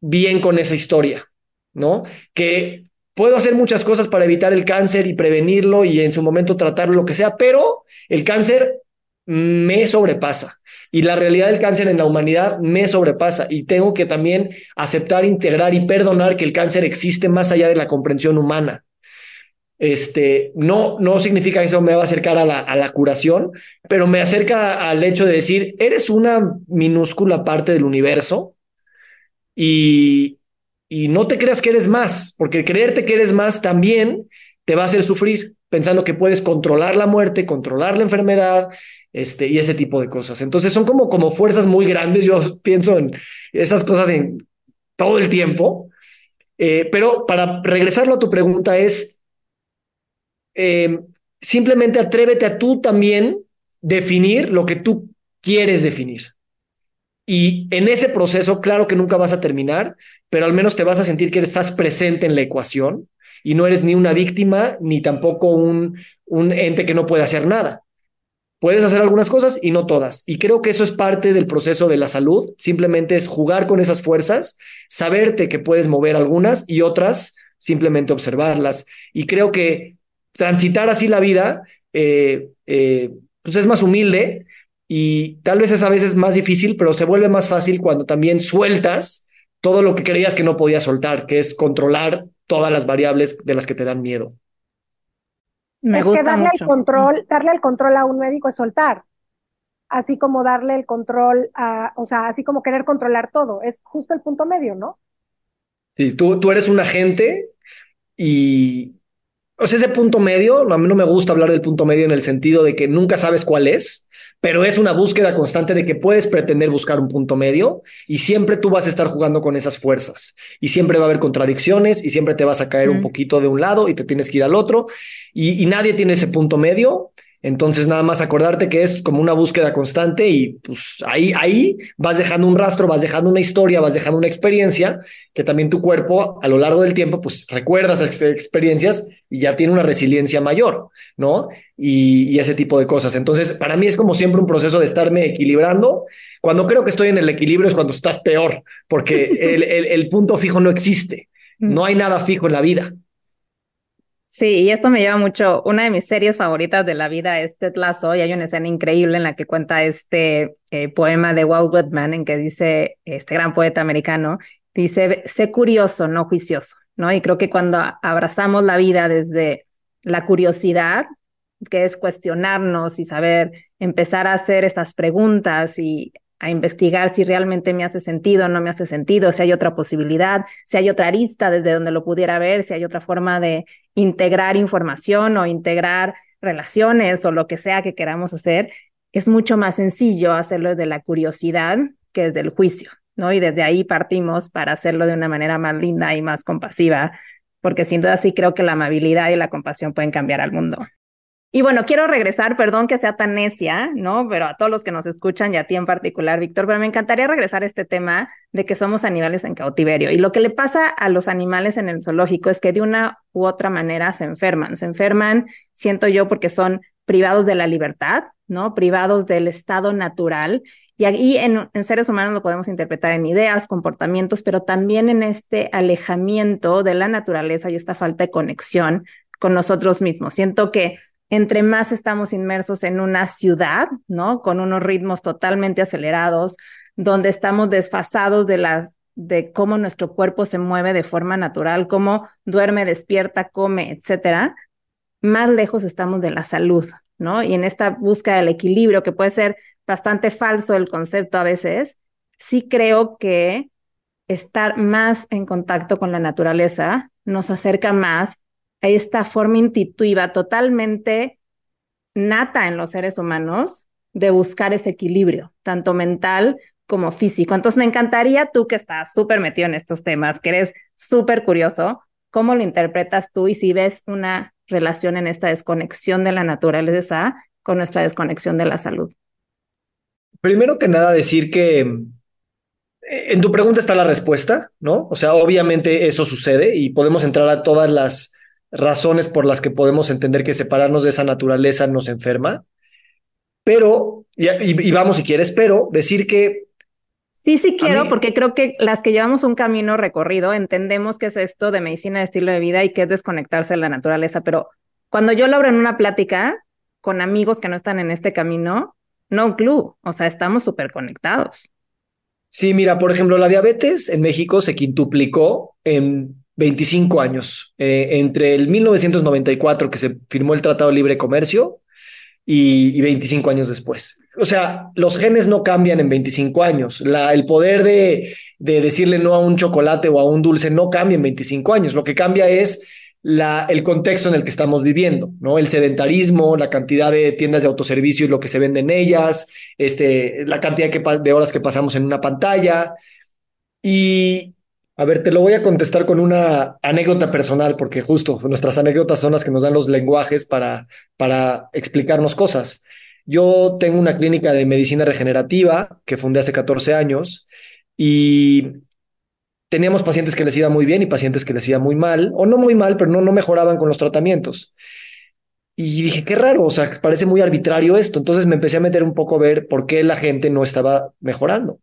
bien con esa historia, ¿no? Que puedo hacer muchas cosas para evitar el cáncer y prevenirlo y en su momento tratarlo, lo que sea, pero el cáncer me sobrepasa. Y la realidad del cáncer en la humanidad me sobrepasa. Y tengo que también aceptar, integrar y perdonar que el cáncer existe más allá de la comprensión humana. Este, no, no significa que eso me va a acercar a la, a la curación, pero me acerca al hecho de decir, eres una minúscula parte del universo y, y no te creas que eres más, porque creerte que eres más también te va a hacer sufrir, pensando que puedes controlar la muerte, controlar la enfermedad, este, y ese tipo de cosas. Entonces son como, como fuerzas muy grandes, yo pienso en esas cosas en todo el tiempo, eh, pero para regresarlo a tu pregunta es, eh, simplemente atrévete a tú también definir lo que tú quieres definir. Y en ese proceso, claro que nunca vas a terminar, pero al menos te vas a sentir que estás presente en la ecuación y no eres ni una víctima ni tampoco un, un ente que no puede hacer nada. Puedes hacer algunas cosas y no todas. Y creo que eso es parte del proceso de la salud. Simplemente es jugar con esas fuerzas, saberte que puedes mover algunas y otras, simplemente observarlas. Y creo que transitar así la vida, eh, eh, pues es más humilde y tal vez es a veces más difícil, pero se vuelve más fácil cuando también sueltas todo lo que creías que no podías soltar, que es controlar todas las variables de las que te dan miedo. Me gusta darle El control, darle el control a un médico es soltar, así como darle el control a, o sea, así como querer controlar todo, es justo el punto medio, ¿no? Sí, tú, tú eres un agente y, o sea, ese punto medio, a mí no me gusta hablar del punto medio en el sentido de que nunca sabes cuál es, pero es una búsqueda constante de que puedes pretender buscar un punto medio y siempre tú vas a estar jugando con esas fuerzas y siempre va a haber contradicciones y siempre te vas a caer un poquito de un lado y te tienes que ir al otro y, y nadie tiene ese punto medio entonces, nada más acordarte que es como una búsqueda constante y pues ahí, ahí vas dejando un rastro, vas dejando una historia, vas dejando una experiencia que también tu cuerpo a lo largo del tiempo pues recuerda esas experiencias y ya tiene una resiliencia mayor, ¿no? Y, y, ese tipo de cosas. Entonces, para mí es como siempre un proceso de estarme equilibrando. Cuando creo que estoy en el equilibrio es cuando estás peor, porque el, el, el punto fijo no existe. No hay nada fijo en la vida. Sí, y esto me lleva mucho. Una de mis series favoritas de la vida es Ted Lasso, y hay una escena increíble en la que cuenta este eh, poema de Walt Whitman, en que dice, este gran poeta americano, dice, sé curioso, no juicioso, ¿no? Y creo que cuando abrazamos la vida desde la curiosidad, que es cuestionarnos y saber empezar a hacer estas preguntas y a investigar si realmente me hace sentido o no me hace sentido, si hay otra posibilidad, si hay otra arista desde donde lo pudiera ver, si hay otra forma de integrar información o integrar relaciones o lo que sea que queramos hacer, es mucho más sencillo hacerlo desde la curiosidad que desde el juicio, ¿no? Y desde ahí partimos para hacerlo de una manera más linda y más compasiva, porque sin duda sí creo que la amabilidad y la compasión pueden cambiar al mundo. Y bueno, quiero regresar, perdón que sea tan necia, ¿no? Pero a todos los que nos escuchan y a ti en particular, Víctor, pero me encantaría regresar a este tema de que somos animales en cautiverio. Y lo que le pasa a los animales en el zoológico es que de una u otra manera se enferman. Se enferman, siento yo, porque son privados de la libertad, ¿no? Privados del estado natural. Y ahí en, en seres humanos lo podemos interpretar en ideas, comportamientos, pero también en este alejamiento de la naturaleza y esta falta de conexión con nosotros mismos. Siento que entre más estamos inmersos en una ciudad, ¿no? Con unos ritmos totalmente acelerados, donde estamos desfasados de las de cómo nuestro cuerpo se mueve de forma natural, cómo duerme, despierta, come, etcétera, más lejos estamos de la salud, ¿no? Y en esta búsqueda del equilibrio, que puede ser bastante falso el concepto a veces, sí creo que estar más en contacto con la naturaleza nos acerca más esta forma intuitiva totalmente nata en los seres humanos de buscar ese equilibrio, tanto mental como físico. Entonces me encantaría tú que estás súper metido en estos temas, que eres súper curioso, ¿cómo lo interpretas tú y si ves una relación en esta desconexión de la naturaleza con nuestra desconexión de la salud? Primero que nada, decir que eh, en tu pregunta está la respuesta, ¿no? O sea, obviamente eso sucede y podemos entrar a todas las razones por las que podemos entender que separarnos de esa naturaleza nos enferma. Pero, y, vamos si quieres, pero decir que... Sí, sí quiero, porque creo que las que llevamos un camino recorrido entendemos qué es esto de medicina de estilo de vida y qué es desconectarse de la naturaleza, pero cuando yo lo abro en una plática con amigos que no están en este camino, no clue, o sea, estamos súper conectados. Sí, mira, por ejemplo, la diabetes en México se quintuplicó en 25 años, eh, entre el 1994 que se firmó el Tratado de Libre Comercio y, 25 años después. O sea, los genes no cambian en 25 años. El poder de, de decirle no a un chocolate o a un dulce no cambia en 25 años. Lo que cambia es el contexto en el que estamos viviendo, ¿no? El sedentarismo, la cantidad de tiendas de autoservicio y lo que se vende en ellas, este, la cantidad de horas que pasamos en una pantalla. Y, a ver, te lo voy a contestar con una anécdota personal, porque justo nuestras anécdotas son las que nos dan los lenguajes para, para explicarnos cosas. Yo tengo una clínica de medicina regenerativa que fundé hace 14 años y teníamos pacientes que les iba muy bien y pacientes que les iba muy mal, o no muy mal, pero no, no mejoraban con los tratamientos. Y dije, qué raro, o sea, parece muy arbitrario esto. Entonces me empecé a meter un poco a ver por qué la gente no estaba mejorando.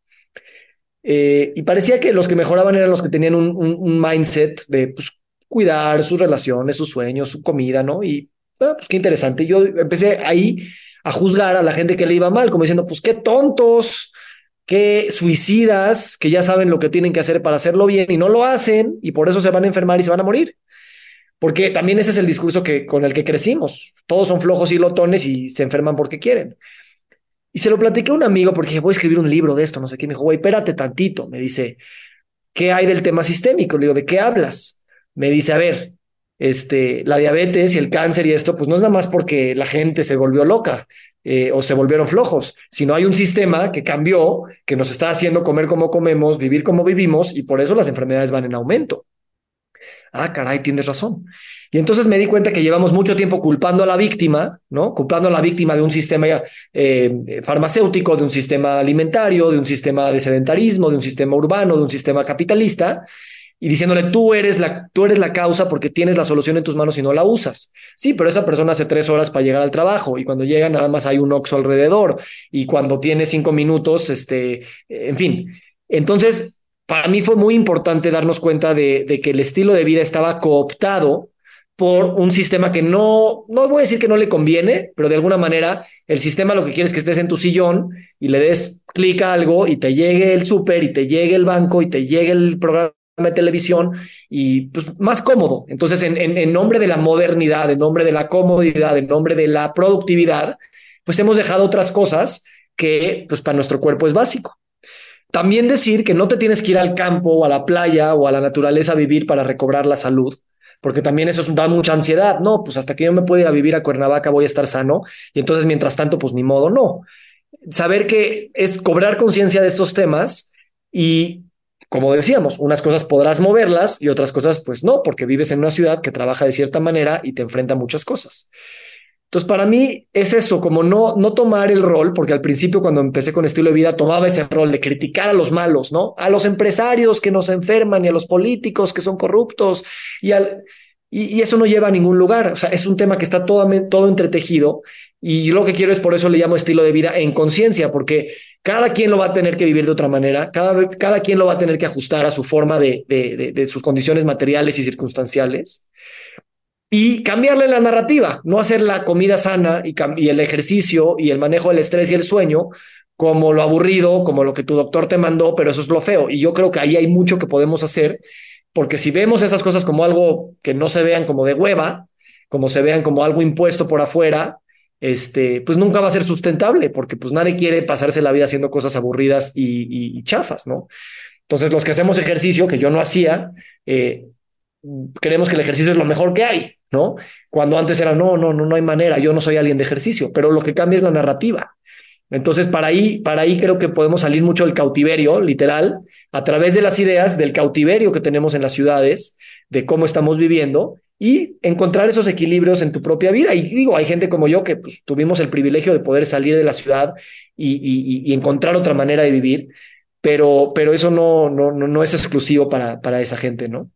Eh, y parecía que los que mejoraban eran los que tenían un, mindset de pues, cuidar sus relaciones, sus sueños, su comida, ¿no? Y ah, pues qué interesante. Yo empecé ahí a juzgar a la gente que le iba mal, como diciendo, pues qué tontos, qué suicidas, que ya saben lo que tienen que hacer para hacerlo bien y no lo hacen y por eso se van a enfermar y se van a morir. Porque también ese es el discurso que, con el que crecimos. Todos son flojos y lotones y se enferman porque quieren. Y se lo platiqué a un amigo porque dije, voy a escribir un libro de esto, no sé qué. Me dijo, güey, espérate tantito. Me dice, ¿qué hay del tema sistémico? Le digo, ¿de qué hablas? Me dice, a ver, este, la diabetes y el cáncer y esto, pues no es nada más porque la gente se volvió loca eh, o se volvieron flojos, sino hay un sistema que cambió, que nos está haciendo comer como comemos, vivir como vivimos y por eso las enfermedades van en aumento. Ah, caray, tienes razón. Y entonces me di cuenta que llevamos mucho tiempo culpando a la víctima, ¿no? Culpando a la víctima de un sistema eh, farmacéutico, de un sistema alimentario, de un sistema de sedentarismo, de un sistema urbano, de un sistema capitalista, y diciéndole, tú eres, la, tú eres la causa porque tienes la solución en tus manos y no la usas. Sí, pero esa persona hace tres horas para llegar al trabajo y cuando llega nada más hay un oxo alrededor y cuando tiene cinco minutos, este, en fin. Entonces, para mí fue muy importante darnos cuenta de, que el estilo de vida estaba cooptado por un sistema que no, no voy a decir que no le conviene, pero de alguna manera el sistema lo que quiere es que estés en tu sillón y le des clic a algo y te llegue el súper y te llegue el banco y te llegue el programa de televisión y pues más cómodo. Entonces, en, en, en nombre de la modernidad, en nombre de la comodidad, en nombre de la productividad, pues hemos dejado otras cosas que pues para nuestro cuerpo es básico. También decir que no te tienes que ir al campo o a la playa o a la naturaleza a vivir para recobrar la salud, porque también eso da mucha ansiedad. No, pues hasta que yo me pueda ir a vivir a Cuernavaca voy a estar sano y entonces mientras tanto, pues ni modo, no. Saber que es cobrar conciencia de estos temas y, como decíamos, unas cosas podrás moverlas y otras cosas, pues no, porque vives en una ciudad que trabaja de cierta manera y te enfrenta a muchas cosas. Entonces, para mí es eso, como no, no tomar el rol, porque al principio cuando empecé con estilo de vida tomaba ese rol de criticar a los malos, ¿no? A los empresarios que nos enferman y a los políticos que son corruptos y, al, y, eso no lleva a ningún lugar. O sea, es un tema que está todo, todo entretejido y lo que quiero es por eso le llamo estilo de vida en conciencia, porque cada quien lo va a tener que vivir de otra manera, cada, cada quien lo va a tener que ajustar a su forma de, de, de sus condiciones materiales y circunstanciales y cambiarle la narrativa, no hacer la comida sana y, el ejercicio y el manejo del estrés y el sueño como lo aburrido, como lo que tu doctor te mandó, pero eso es lo feo. Y yo creo que ahí hay mucho que podemos hacer, porque si vemos esas cosas como algo que no se vean como de hueva, como se vean como algo impuesto por afuera, este, pues nunca va a ser sustentable, porque pues nadie quiere pasarse la vida haciendo cosas aburridas y, y, chafas, ¿no? Entonces, los que hacemos ejercicio, que yo no hacía, eh, creemos que el ejercicio es lo mejor que hay, ¿no? Cuando antes era, no, no, no, no hay manera, yo no soy alguien de ejercicio, pero lo que cambia es la narrativa. Entonces, para ahí, para ahí creo que podemos salir mucho del cautiverio, literal, a través de las ideas del cautiverio que tenemos en las ciudades, de cómo estamos viviendo y encontrar esos equilibrios en tu propia vida. Y digo, hay gente como yo que pues, tuvimos el privilegio de poder salir de la ciudad y, y, encontrar otra manera de vivir, pero, pero eso no, no, no es exclusivo para, para esa gente, ¿no?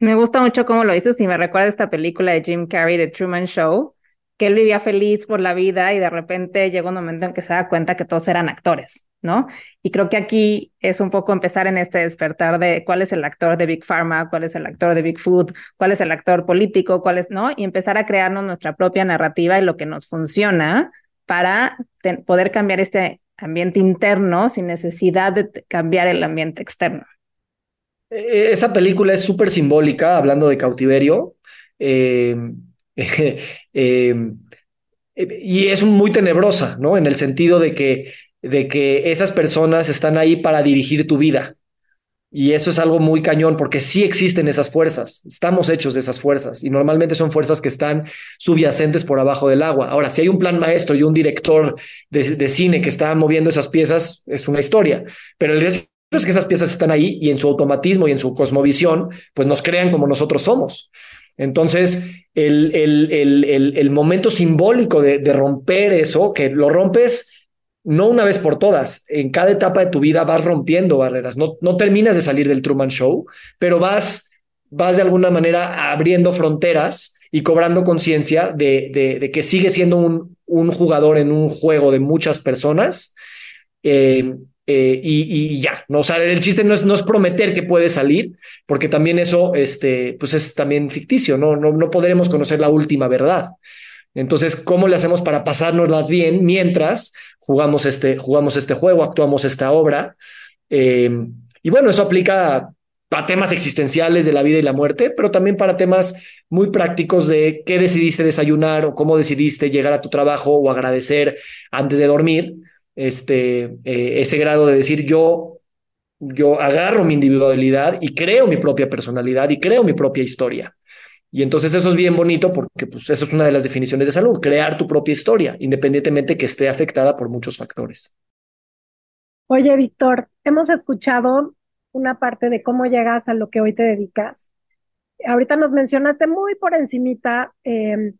Me gusta mucho cómo lo dices y me recuerda esta película de Jim Carrey, The Truman Show, que él vivía feliz por la vida y de repente llegó un momento en que se da cuenta que todos eran actores, ¿no? Y creo que aquí es un poco empezar en este despertar de cuál es el actor de Big Pharma, cuál es el actor de Big Food, cuál es el actor político, cuál es, ¿no? Y empezar a crearnos nuestra propia narrativa y lo que nos funciona para poder cambiar este ambiente interno sin necesidad de cambiar el ambiente externo. E-, esa película es súper simbólica, hablando de cautiverio. Eh, eh, y es muy tenebrosa, ¿no? En el sentido de que, de que esas personas están ahí para dirigir tu vida. Y eso es algo muy cañón, porque sí existen esas fuerzas, estamos hechos de esas fuerzas, y normalmente son fuerzas que están subyacentes por abajo del agua. Ahora, si hay un plan maestro y un director de, de cine que está moviendo esas piezas, es una historia, pero el es que esas piezas están ahí y en su automatismo y en su cosmovisión, pues nos crean como nosotros somos. Entonces, el, el, el, el momento simbólico de, de, romper eso, que lo rompes no una vez por todas, en cada etapa de tu vida vas rompiendo barreras, no, no terminas de salir del Truman Show, pero vas, vas de alguna manera abriendo fronteras y cobrando conciencia de, de, que sigue siendo un, un, jugador en un juego de muchas personas. Eh, eh, y, ya, ¿no? O sea, el chiste no es, no es prometer que puede salir, porque también eso, este, pues es también ficticio, ¿no? No, no podremos conocer la última verdad. Entonces, ¿cómo le hacemos para pasárnoslas bien mientras jugamos este, jugamos este juego, actuamos esta obra? Eh, y bueno, eso aplica a temas existenciales de la vida y la muerte, pero también para temas muy prácticos de qué decidiste desayunar o cómo decidiste llegar a tu trabajo o agradecer antes de dormir este, eh, ese grado de decir yo, yo agarro mi individualidad y creo mi propia personalidad y creo mi propia historia. Y entonces eso es bien bonito porque pues, eso es una de las definiciones de salud, crear tu propia historia, independientemente que esté afectada por muchos factores. Oye, Víctor, hemos escuchado una parte de cómo llegas a lo que hoy te dedicas. Ahorita nos mencionaste muy por encimita eh,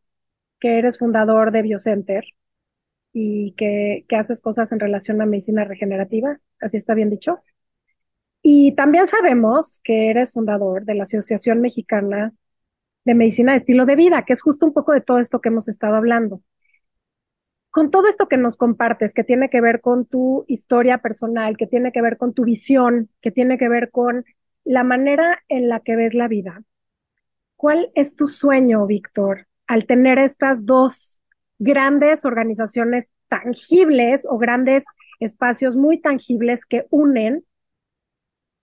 que eres fundador de Biocenter y que, que haces cosas en relación a medicina regenerativa, así está bien dicho. Y también sabemos que eres fundador de la Asociación Mexicana de Medicina de Estilo de Vida, que es justo un poco de todo esto que hemos estado hablando. Con todo esto que nos compartes, que tiene que ver con tu historia personal, que tiene que ver con tu visión, que tiene que ver con la manera en la que ves la vida, ¿cuál es tu sueño, Víctor, al tener estas dos grandes organizaciones tangibles o grandes espacios muy tangibles que unen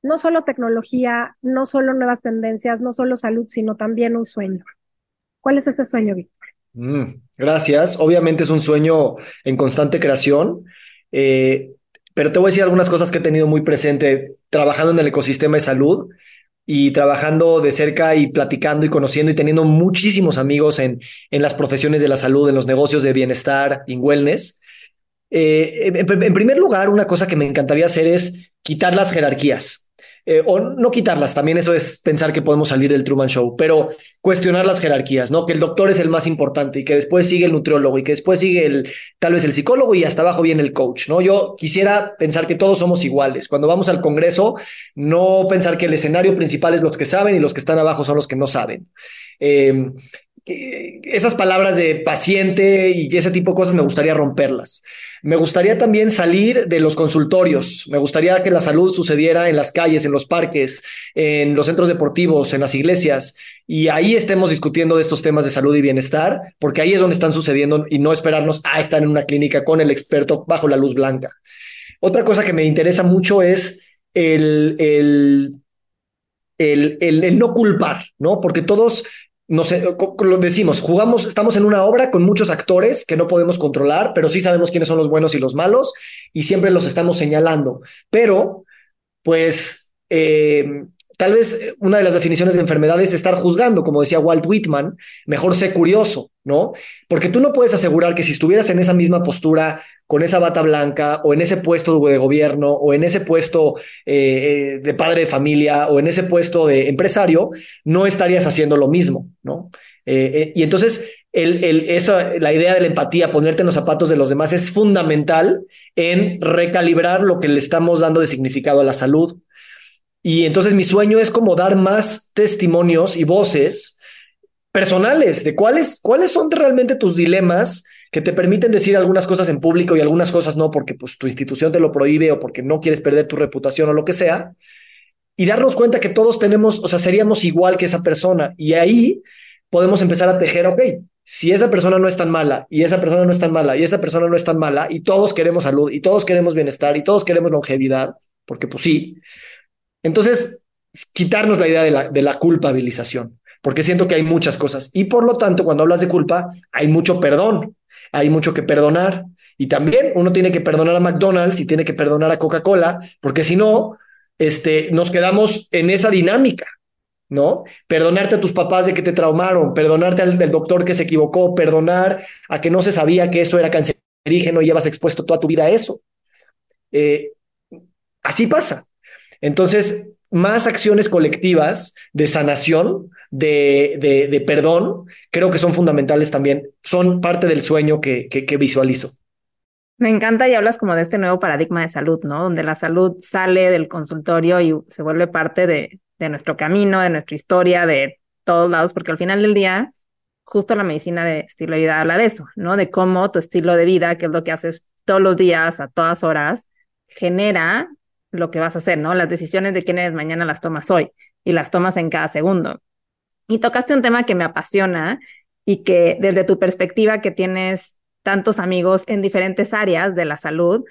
no solo tecnología, no solo nuevas tendencias, no solo salud, sino también un sueño. ¿Cuál es ese sueño, Víctor? Mm, gracias. Obviamente es un sueño en constante creación, eh, pero te voy a decir algunas cosas que he tenido muy presente trabajando en el ecosistema de salud y trabajando de cerca y platicando y conociendo y teniendo muchísimos amigos en, en las profesiones de la salud, en los negocios de bienestar, en wellness. Eh, en, en, primer lugar, una cosa que me encantaría hacer es quitar las jerarquías. Eh, o no quitarlas, también eso es pensar que podemos salir del Truman Show, pero cuestionar las jerarquías, ¿no? Que el doctor es el más importante y que después sigue el nutriólogo y que después sigue el, tal vez el psicólogo y hasta abajo viene el coach, ¿no? Yo quisiera pensar que todos somos iguales. Cuando vamos al Congreso, no pensar que el escenario principal es los que saben y los que están abajo son los que no saben. Eh, esas palabras de paciente y ese tipo de cosas me gustaría romperlas. Me gustaría también salir de los consultorios. Me gustaría que la salud sucediera en las calles, en los parques, en los centros deportivos, en las iglesias. Y ahí estemos discutiendo de estos temas de salud y bienestar, porque ahí es donde están sucediendo y no esperarnos a estar en una clínica con el experto bajo la luz blanca. Otra cosa que me interesa mucho es el, el, el, el, el no culpar, ¿no? Porque todos no sé, lo decimos, jugamos, estamos en una obra con muchos actores que no podemos controlar, pero sí sabemos quiénes son los buenos y los malos y siempre los estamos señalando. Pero, pues, eh, tal vez una de las definiciones de enfermedad es estar juzgando, como decía Walt Whitman, mejor sé curioso, ¿no? Porque tú no puedes asegurar que si estuvieras en esa misma postura, con esa bata blanca, o en ese puesto de gobierno, o en ese puesto eh, eh, de padre de familia, o en ese puesto de empresario, no estarías haciendo lo mismo, ¿no? Eh, y entonces, esa, la idea de la empatía, ponerte en los zapatos de los demás, es fundamental en recalibrar lo que le estamos dando de significado a la salud. Y entonces mi sueño es como dar más testimonios y voces personales de cuáles, cuáles son realmente tus dilemas que te permiten decir algunas cosas en público y algunas cosas no porque pues tu institución te lo prohíbe o porque no quieres perder tu reputación o lo que sea. Y darnos cuenta que todos tenemos, o sea, seríamos igual que esa persona. Y ahí podemos empezar a tejer, ok, si esa persona no es tan mala y esa persona no es tan mala y esa persona no es tan mala y todos queremos salud y todos queremos bienestar y todos queremos longevidad, porque pues sí, entonces quitarnos la idea de la, culpabilización, porque siento que hay muchas cosas y por lo tanto cuando hablas de culpa hay mucho perdón, hay mucho que perdonar y también uno tiene que perdonar a McDonald's y tiene que perdonar a Coca-Cola, porque si no, este, nos quedamos en esa dinámica ¿no? Perdonarte a tus papás de que te traumaron, perdonarte al, doctor que se equivocó, perdonar a que no se sabía que eso era cancerígeno y llevas expuesto toda tu vida a eso. Eh, así pasa. Entonces, más acciones colectivas de sanación, de, de, perdón, creo que son fundamentales también, son parte del sueño que, que, que visualizo. Me encanta y hablas como de este nuevo paradigma de salud, ¿no? Donde la salud sale del consultorio y se vuelve parte de, de nuestro camino, de nuestra historia, de todos lados, porque al final del día, justo la medicina de estilo de vida habla de eso, ¿no? De cómo tu estilo de vida, que es lo que haces todos los días, a todas horas, genera lo que vas a hacer, ¿no? Las decisiones de quién eres mañana las tomas hoy y las tomas en cada segundo. Y tocaste un tema que me apasiona y que desde tu perspectiva que tienes tantos amigos en diferentes áreas de la salud,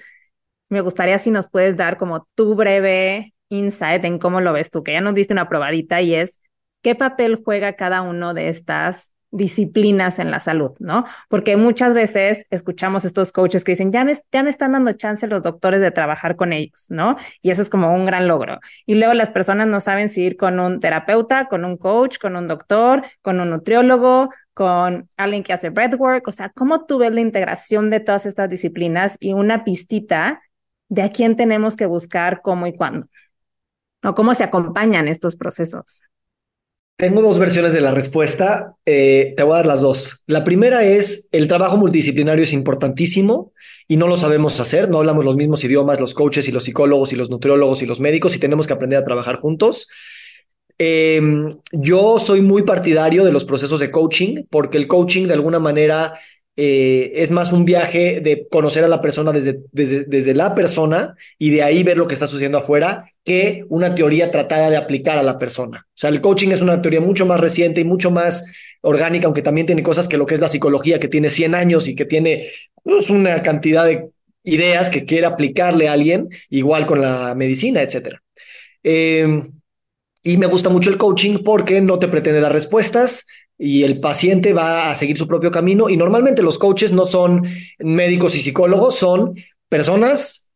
me gustaría si nos puedes dar como tu breve insight en cómo lo ves tú, que ya nos diste una probadita y es qué papel juega cada uno de estas disciplinas en la salud, ¿no? Porque muchas veces escuchamos estos coaches que dicen, ya me, ya me están dando chance los doctores de trabajar con ellos, ¿no? Y eso es como un gran logro. Y luego las personas no saben si ir con un terapeuta, con un coach, con un doctor, con un nutriólogo, con alguien que hace breathwork, o sea, ¿cómo tú ves la integración de todas estas disciplinas y una pistita de a quién tenemos que buscar, cómo y cuándo? o cómo se acompañan estos procesos? Tengo dos versiones de la respuesta. Eh, te voy a dar las dos. La primera es el trabajo multidisciplinario es importantísimo y no lo sabemos hacer. No hablamos los mismos idiomas, los coaches y los psicólogos y los nutriólogos y los médicos y tenemos que aprender a trabajar juntos. Em, yo soy muy partidario de los procesos de coaching porque el coaching de alguna manera eh, es más un viaje de conocer a la persona desde, desde, desde, la persona y de ahí ver lo que está sucediendo afuera que una teoría tratada de aplicar a la persona. O sea, el coaching es una teoría mucho más reciente y mucho más orgánica, aunque también tiene cosas que lo que es la psicología, que tiene 100 años y que tiene pues, una cantidad de ideas que quiere aplicarle a alguien, igual con la medicina, etcétera. Eh, y me gusta mucho el coaching porque no te pretende dar respuestas, y el paciente va a seguir su propio camino y normalmente los coaches no son médicos y psicólogos, son personas,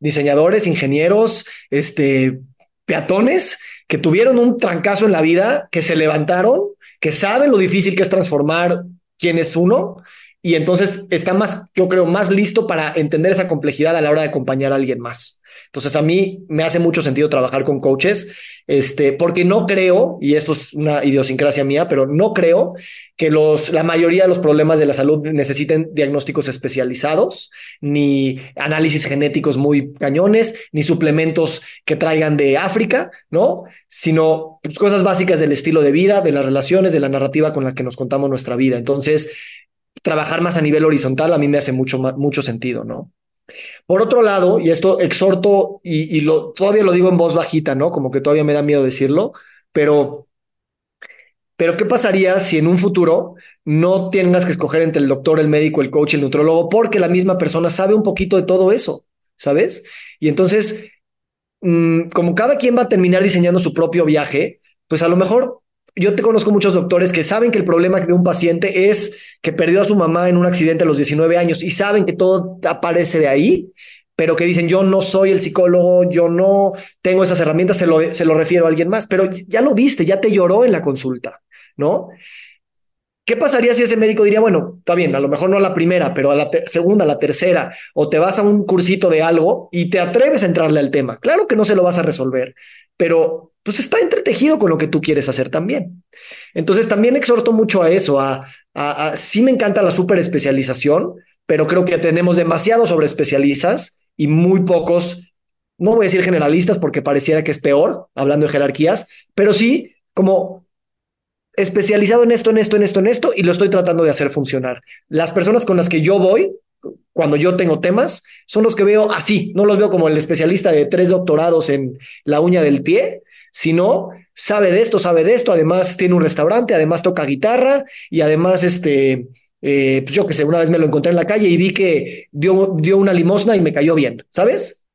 diseñadores, ingenieros, este, peatones que tuvieron un trancazo en la vida, que se levantaron, que saben lo difícil que es transformar quién es uno y entonces está más, yo creo, más listo para entender esa complejidad a la hora de acompañar a alguien más. Entonces a mí me hace mucho sentido trabajar con coaches, este, porque no creo, y esto es una idiosincrasia mía, pero no creo que los, la mayoría de los problemas de la salud necesiten diagnósticos especializados, ni análisis genéticos muy cañones, ni suplementos que traigan de África, ¿no? Sino pues, cosas básicas del estilo de vida, de las relaciones, de la narrativa con la que nos contamos nuestra vida. Entonces, trabajar más a nivel horizontal a mí me hace mucho, mucho sentido, ¿no? Por otro lado, y esto exhorto, y, lo, todavía lo digo en voz bajita, ¿no? Como que todavía me da miedo decirlo, pero, pero ¿qué pasaría si en un futuro no tengas que escoger entre el doctor, el médico, el coach, el nutrólogo, porque la misma persona sabe un poquito de todo eso, ¿sabes? Y entonces, mm, como cada quien va a terminar diseñando su propio viaje, pues a lo mejor yo te conozco muchos doctores que saben que el problema de un paciente es que perdió a su mamá en un accidente a los 19 años y saben que todo aparece de ahí, pero que dicen, yo no soy el psicólogo, yo no tengo esas herramientas, se lo, se lo refiero a alguien más, pero ya lo viste, ya te lloró en la consulta, ¿no? ¿Qué pasaría si ese médico diría, bueno, está bien, a lo mejor no a la primera, pero a la segunda, a la tercera, o te vas a un cursito de algo y te atreves a entrarle al tema? Claro que no se lo vas a resolver, pero pues está entretejido con lo que tú quieres hacer también. Entonces también exhorto mucho a eso, a, a, sí me encanta la super especialización, pero creo que tenemos demasiado sobre especialistas y muy pocos, no voy a decir generalistas porque pareciera que es peor, hablando de jerarquías, pero sí como especializado en esto, en esto, en esto, en esto, y lo estoy tratando de hacer funcionar. Las personas con las que yo voy, cuando yo tengo temas, son los que veo así, no los veo como el especialista de tres doctorados en la uña del pie, sino sabe de esto, sabe de esto, además tiene un restaurante, además toca guitarra y además, este, eh, pues yo que sé, una vez me lo encontré en la calle y vi que dio, dio una limosna y me cayó bien, ¿sabes?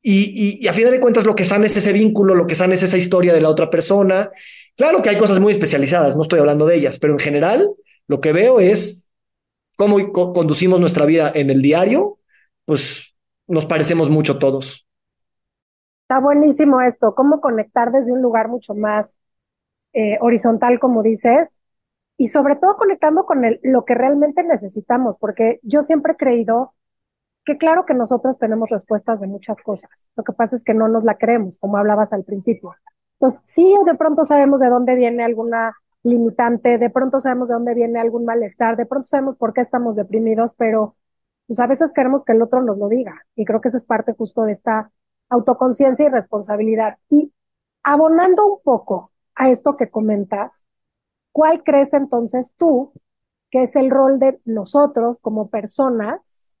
Y, y, y a final de cuentas lo que sana es ese vínculo, lo que sana es esa historia de la otra persona Claro que hay cosas muy especializadas, no estoy hablando de ellas, pero en general lo que veo es cómo conducimos nuestra vida en el diario, pues nos parecemos mucho todos. Está buenísimo esto, cómo conectar desde un lugar mucho más eh, horizontal, como dices, y sobre todo conectando con el, lo que realmente necesitamos, porque yo siempre he creído que claro que nosotros tenemos respuestas de muchas cosas, lo que pasa es que no nos la creemos, como hablabas al principio. Entonces, sí, de pronto sabemos de dónde viene alguna limitante, de pronto sabemos de dónde viene algún malestar, de pronto sabemos por qué estamos deprimidos, pero pues a veces queremos que el otro nos lo diga. Y creo que esa es parte justo de esta autoconciencia y responsabilidad. Y abonando un poco a esto que comentas, ¿cuál crees entonces tú que es el rol de nosotros como personas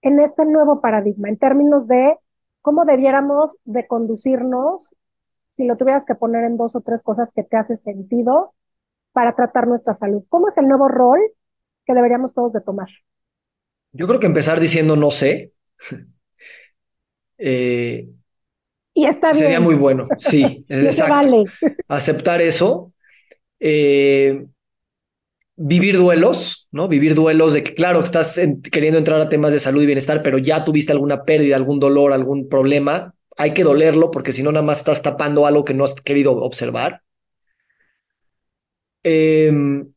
en este nuevo paradigma, en términos de cómo debiéramos de conducirnos si lo tuvieras que poner en dos o tres cosas que te hace sentido para tratar nuestra salud? ¿Cómo es el nuevo rol que deberíamos todos de tomar? Yo creo que empezar diciendo no sé. Eh, y está bien. Sería muy bueno, sí, exacto. Vale. Aceptar eso. Eh, vivir duelos, ¿no? Vivir duelos de que, claro, estás queriendo entrar a temas de salud y bienestar, pero ya tuviste alguna pérdida, algún dolor, algún problema, hay que dolerlo porque si no, nada más estás tapando algo que no has querido observar. Em,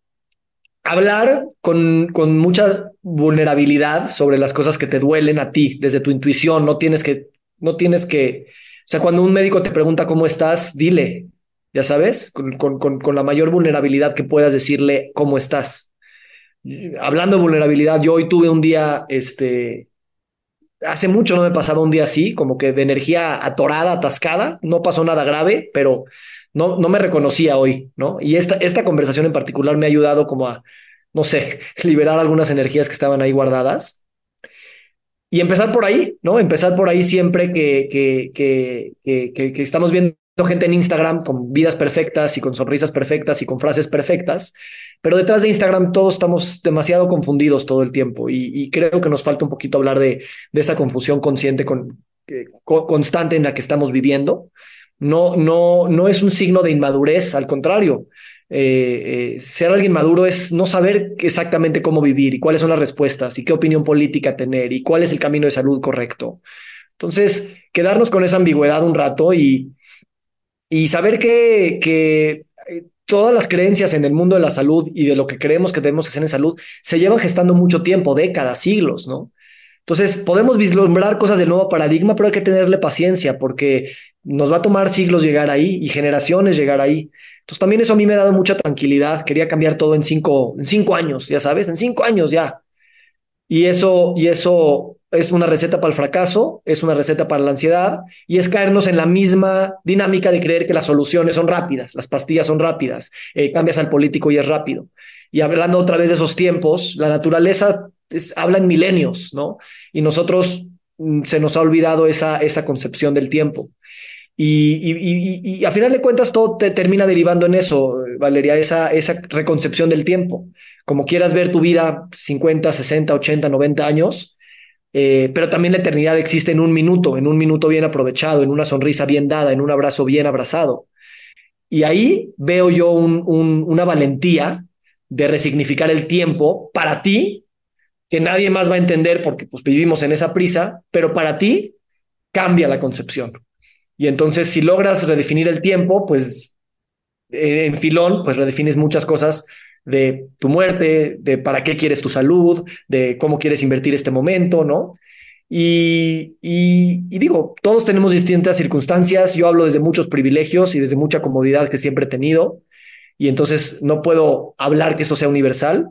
hablar con, con mucha vulnerabilidad sobre las cosas que te duelen a ti, desde tu intuición, no tienes que, no tienes que, o sea, cuando un médico te pregunta cómo estás, dile, ya sabes, con, con, con la mayor vulnerabilidad que puedas decirle cómo estás. Hablando de vulnerabilidad, yo hoy tuve un día, este, hace mucho no me pasaba un día así, como que de energía atorada, atascada, no pasó nada grave, pero no, no me reconocía hoy, ¿no? Y esta, esta conversación en particular me ha ayudado como a, no sé, liberar algunas energías que estaban ahí guardadas. Y empezar por ahí, ¿no? Empezar por ahí siempre que, que, que, estamos viendo gente en Instagram con vidas perfectas y con sonrisas perfectas y con frases perfectas, pero detrás de Instagram todos estamos demasiado confundidos todo el tiempo y, creo que nos falta un poquito hablar de, de esa confusión consciente con, constante en la que estamos viviendo. No, no, no es un signo de inmadurez, al contrario. Eh, eh, ser alguien maduro es no saber exactamente cómo vivir y cuáles son las respuestas y qué opinión política tener y cuál es el camino de salud correcto. Entonces, quedarnos con esa ambigüedad un rato y, y saber que, que eh, todas las creencias en el mundo de la salud y de lo que creemos que debemos hacer en salud se llevan gestando mucho tiempo, décadas, siglos, ¿no? Entonces, podemos vislumbrar cosas del nuevo paradigma, pero hay que tenerle paciencia porque nos va a tomar siglos llegar ahí y generaciones llegar ahí. Entonces, también eso a mí me ha dado mucha tranquilidad. Quería cambiar todo en cinco, en cinco años, ya sabes, en cinco años ya. Y eso, y eso es una receta para el fracaso, es una receta para la ansiedad y es caernos en la misma dinámica de creer que las soluciones son rápidas, las pastillas son rápidas, eh, cambias al político y es rápido. Y hablando otra vez de esos tiempos, la naturaleza habla en milenios, ¿no? Y nosotros mm, se nos ha olvidado esa, esa concepción del tiempo. Y, a final de cuentas todo te termina derivando en eso, Valeria, esa, esa reconcepción del tiempo. Como quieras ver tu vida 50, 60, 80, 90 años, eh, pero también la eternidad existe en un minuto, en un minuto bien aprovechado, en una sonrisa bien dada, en un abrazo bien abrazado. Y ahí veo yo un, una valentía de resignificar el tiempo para ti, que nadie más va a entender porque pues vivimos en esa prisa, pero para ti cambia la concepción. Y entonces si logras redefinir el tiempo, pues eh, en filón, pues redefines muchas cosas de tu muerte, de para qué quieres tu salud, de cómo quieres invertir este momento, ¿no? Y, y, digo, todos tenemos distintas circunstancias, yo hablo desde muchos privilegios y desde mucha comodidad que siempre he tenido, y entonces no puedo hablar que esto sea universal,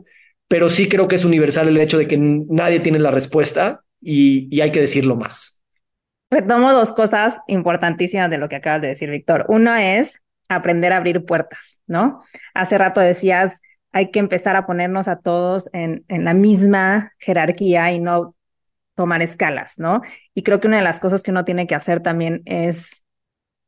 pero sí creo que es universal el hecho de que nadie tiene la respuesta y, y hay que decirlo más. Retomo dos cosas importantísimas de lo que acabas de decir, Víctor. Uno es aprender a abrir puertas, ¿no? Hace rato decías, hay que empezar a ponernos a todos en, en la misma jerarquía y no tomar escalas, ¿no? Y creo que una de las cosas que uno tiene que hacer también es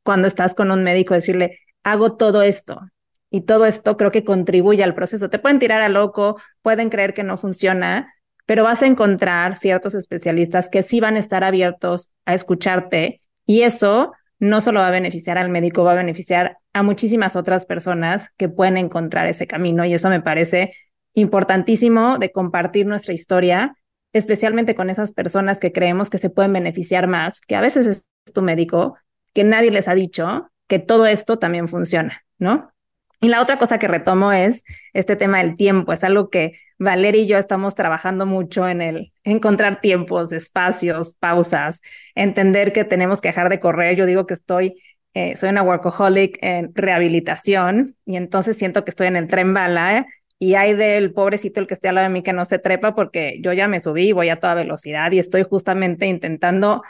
cuando estás con un médico decirle, hago todo esto. Y todo esto creo que contribuye al proceso. Te pueden tirar a loco, pueden creer que no funciona, pero vas a encontrar ciertos especialistas que sí van a estar abiertos a escucharte y eso no solo va a beneficiar al médico, va a beneficiar a muchísimas otras personas que pueden encontrar ese camino y eso me parece importantísimo de compartir nuestra historia, especialmente con esas personas que creemos que se pueden beneficiar más, que a veces es tu médico, que nadie les ha dicho que todo esto también funciona, ¿no? Y la otra cosa que retomo es este tema del tiempo. Es algo que Valeria y yo estamos trabajando mucho en el encontrar tiempos, espacios, pausas, entender que tenemos que dejar de correr. Yo digo que estoy, eh, soy una workaholic en rehabilitación y entonces siento que estoy en el tren bala ¿eh? y hay del pobrecito el que esté al lado de mí que no se trepa porque yo ya me subí y voy a toda velocidad y estoy justamente intentando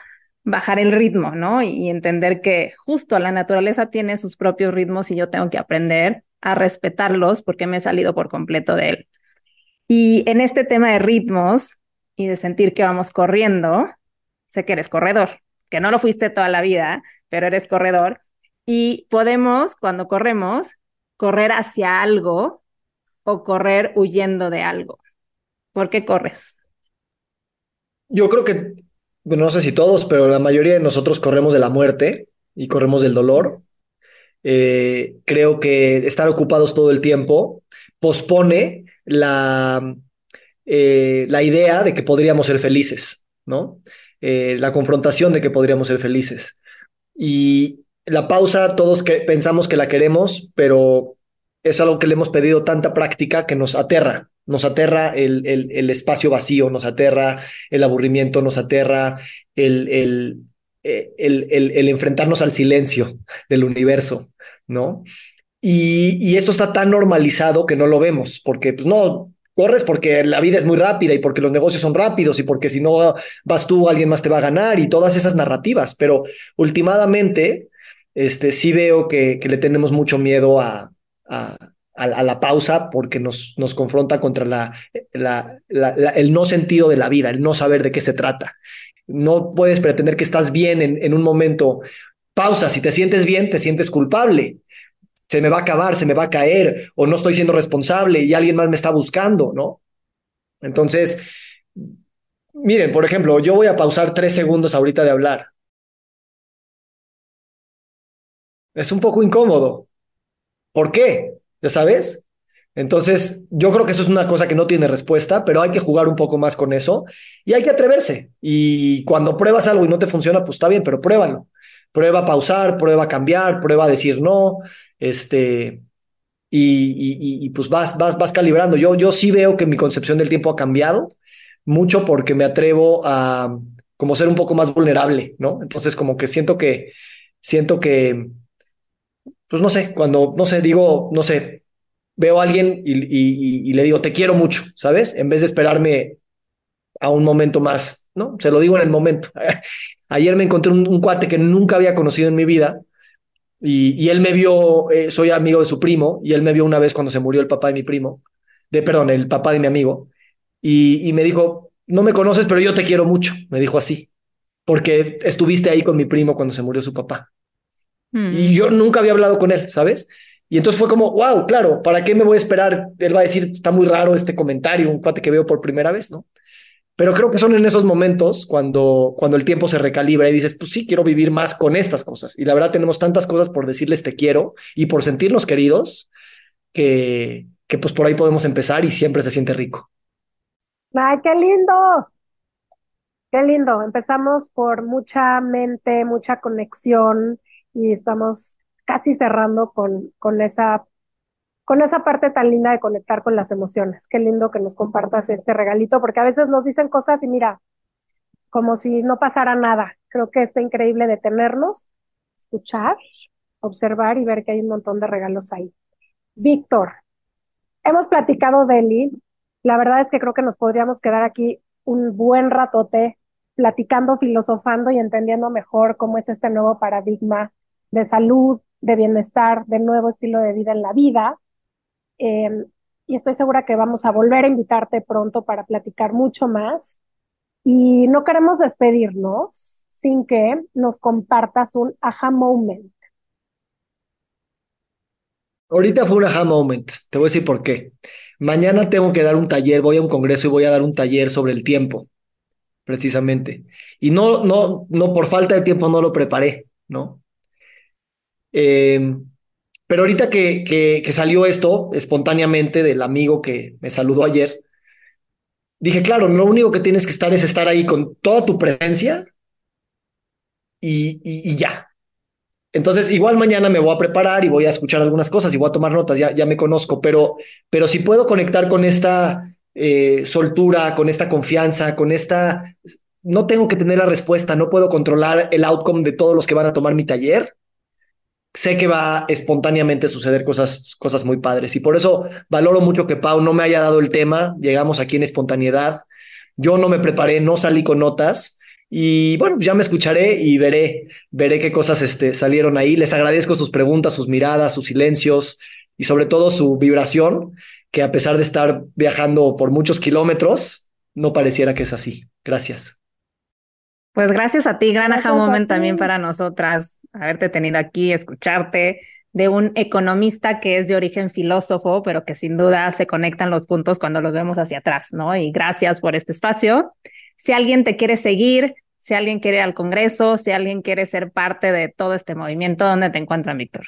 bajar el ritmo, ¿no? Y, entender que justo la naturaleza tiene sus propios ritmos y yo tengo que aprender a respetarlos porque me he salido por completo de él. Y en este tema de ritmos y de sentir que vamos corriendo, sé que eres corredor, que no lo fuiste toda la vida, pero eres corredor. Y podemos, cuando corremos, correr hacia algo o correr huyendo de algo. ¿Por qué corres? Yo creo que no sé si todos, pero la mayoría de nosotros corremos de la muerte y corremos del dolor. Eh, creo que estar ocupados todo el tiempo pospone la, eh, la idea de que podríamos ser felices, ¿no? Eh, la confrontación de que podríamos ser felices. Y la pausa, todos que pensamos que la queremos, pero es algo que le hemos pedido tanta práctica que nos aterra, nos aterra el, el, espacio vacío, nos aterra el aburrimiento, nos aterra el, eh, el, el, enfrentarnos al silencio del universo, ¿no? Y, y, esto está tan normalizado que no lo vemos, porque pues no, corres porque la vida es muy rápida y porque los negocios son rápidos y porque si no vas tú, alguien más te va a ganar y todas esas narrativas, pero últimamente este, sí veo que, que le tenemos mucho miedo a a, la pausa porque nos, nos confronta contra la, la, el no sentido de la vida, el no saber de qué se trata. No puedes pretender que estás bien en, en un momento. Pausa, si te sientes bien, te sientes culpable. Se me va a acabar, se me va a caer, o no estoy siendo responsable y alguien más me está buscando, ¿no? Entonces, miren, por ejemplo, yo voy a pausar tres segundos ahorita de hablar. Es un poco incómodo. ¿Por qué? ¿Ya sabes? Entonces, yo creo que eso es una cosa que no tiene respuesta, pero hay que jugar un poco más con eso y hay que atreverse. Y cuando pruebas algo y no te funciona, pues está bien, pero pruébalo. Prueba a pausar, prueba a cambiar, prueba a decir no, este, y, y, pues vas, vas, vas calibrando. Yo, yo sí veo que mi concepción del tiempo ha cambiado mucho porque me atrevo a como ser un poco más vulnerable, ¿no? Entonces, como que siento que, siento que, pues no sé, cuando, no sé, digo, no sé, veo a alguien y, le digo, te quiero mucho, ¿sabes? En vez de esperarme a un momento más, ¿no? Se lo digo en el momento. Ayer me encontré un, cuate que nunca había conocido en mi vida y, él me vio, eh, soy amigo de su primo, y él me vio una vez cuando se murió el papá de mi primo, de, perdón, el papá de mi amigo, y, y me dijo, no me conoces, pero yo te quiero mucho, me dijo así, porque estuviste ahí con mi primo cuando se murió su papá. Mm. Y yo nunca había hablado con él, ¿sabes? Y entonces fue como, wow, claro, ¿para qué me voy a esperar? Él va a decir, está muy raro este comentario, un cuate que veo por primera vez, ¿no? Pero creo que son en esos momentos cuando, cuando el tiempo se recalibra y dices, pues sí, quiero vivir más con estas cosas. Y la verdad tenemos tantas cosas por decirles te quiero y por sentirnos queridos que, que pues por ahí podemos empezar y siempre se siente rico. ¡Ay, qué lindo! Qué lindo. Empezamos por mucha mente, mucha conexión y estamos casi cerrando con, con esa, con esa parte tan linda de conectar con las emociones. Qué lindo que nos compartas este regalito, porque a veces nos dicen cosas y mira, como si no pasara nada. Creo que está increíble detenernos, escuchar, observar y ver que hay un montón de regalos ahí. Víctor, hemos platicado de Eli. La verdad es que creo que nos podríamos quedar aquí un buen ratote platicando, filosofando y entendiendo mejor cómo es este nuevo paradigma de salud, de bienestar, de nuevo estilo de vida en la vida. Eh, y estoy segura que vamos a volver a invitarte pronto para platicar mucho más. Y no queremos despedirnos sin que nos compartas un aha moment. Ahorita fue un aha moment, te voy a decir por qué. Mañana tengo que dar un taller, voy a un congreso y voy a dar un taller sobre el tiempo, precisamente. Y no, no, no por falta de tiempo no lo preparé, ¿no? Eh, pero ahorita que, que, salió esto espontáneamente del amigo que me saludó ayer, dije, claro, lo único que tienes que estar es estar ahí con toda tu presencia y, y, y ya. Entonces, igual mañana me voy a preparar y voy a escuchar algunas cosas y voy a tomar notas, ya, ya me conozco, pero, pero si puedo conectar con esta eh, soltura, con esta confianza, con esta... No tengo que tener la respuesta, no puedo controlar el outcome de todos los que van a tomar mi taller. Sé que va espontáneamente a suceder cosas, cosas muy padres y por eso valoro mucho que Pau no me haya dado el tema. Llegamos aquí en espontaneidad. Yo no me preparé, no salí con notas y bueno, ya me escucharé y veré, veré qué cosas este, salieron ahí. Les agradezco sus preguntas, sus miradas, sus silencios y sobre todo su vibración, que a pesar de estar viajando por muchos kilómetros, no pareciera que es así. Gracias. Pues gracias a ti, gran aha moment también para nosotras, haberte tenido aquí, escucharte, de un economista que es de origen filósofo, pero que sin duda se conectan los puntos cuando los vemos hacia atrás, ¿no? Y gracias por este espacio. Si alguien te quiere seguir, si alguien quiere ir al Congreso, si alguien quiere ser parte de todo este movimiento, ¿dónde te encuentran, Víctor?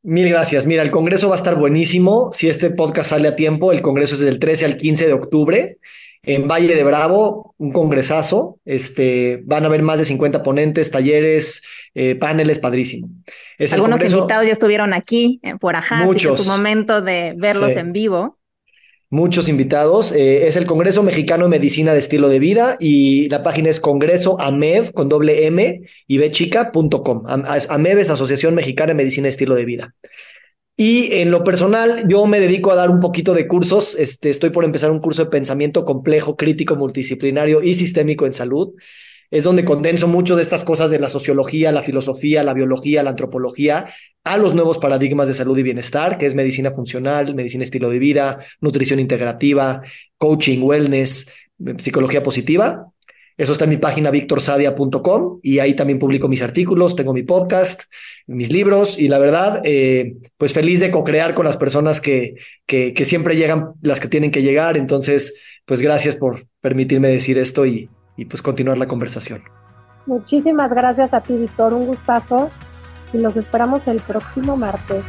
Mil gracias. Mira, el Congreso va a estar buenísimo. Si este podcast sale a tiempo, el Congreso es del 13 al 15 de octubre en Valle de Bravo, un congresazo. Este, van a haber más de 50 ponentes, talleres, eh, paneles, padrísimo. Es Algunos invitados ya estuvieron aquí eh, por Ajá, Muchos. es tu momento de verlos sí. en vivo muchos invitados. Eh, es el Congreso Mexicano de Medicina de Estilo de Vida y la página es Congreso AMEV con doble M y bechica.com. AMEV es Asociación Mexicana de Medicina de Estilo de Vida. Y en lo personal, yo me dedico a dar un poquito de cursos. Este, estoy por empezar un curso de pensamiento complejo, crítico, multidisciplinario y sistémico en salud. Es donde condenso mucho de estas cosas de la sociología, la filosofía, la biología, la antropología a los nuevos paradigmas de salud y bienestar, que es medicina funcional, medicina estilo de vida, nutrición integrativa, coaching, wellness, psicología positiva. Eso está en mi página victorsadia.com y ahí también publico mis artículos, tengo mi podcast, mis libros y la verdad, eh, pues feliz de co-crear con las personas que, que, que, siempre llegan, las que tienen que llegar. Entonces, pues gracias por permitirme decir esto y, y pues continuar la conversación. Muchísimas gracias a ti, Víctor. Un gustazo y los esperamos el próximo martes.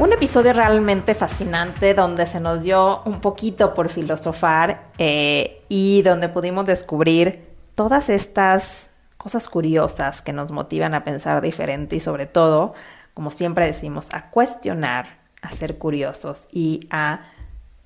Un episodio realmente fascinante donde se nos dio un poquito por filosofar eh, y donde pudimos descubrir todas estas cosas curiosas que nos motivan a pensar diferente y sobre todo, como siempre decimos, a cuestionar, a ser curiosos y a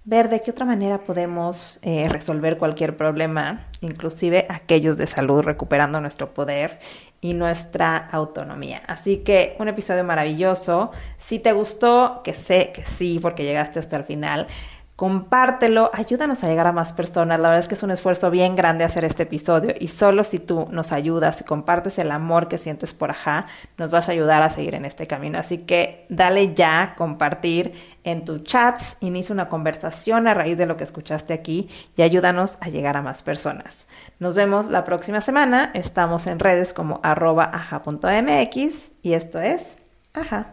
ver de qué otra manera podemos eh, resolver cualquier problema, inclusive aquellos de salud, recuperando nuestro poder y nuestra autonomía. Así que un episodio maravilloso. Si te gustó, que sé que sí, porque llegaste hasta el final, compártelo, ayúdanos a llegar a más personas. La verdad es que es un esfuerzo bien grande hacer este episodio y solo si tú nos ayudas y compartes el amor que sientes por Ajá, nos vas a ayudar a seguir en este camino. Así que dale ya, compartir en tus chats, inicia una conversación a raíz de lo que escuchaste aquí y ayúdanos a llegar a más personas. Nos vemos la próxima semana. Estamos en redes como arroba aja.mx y esto es Ajá.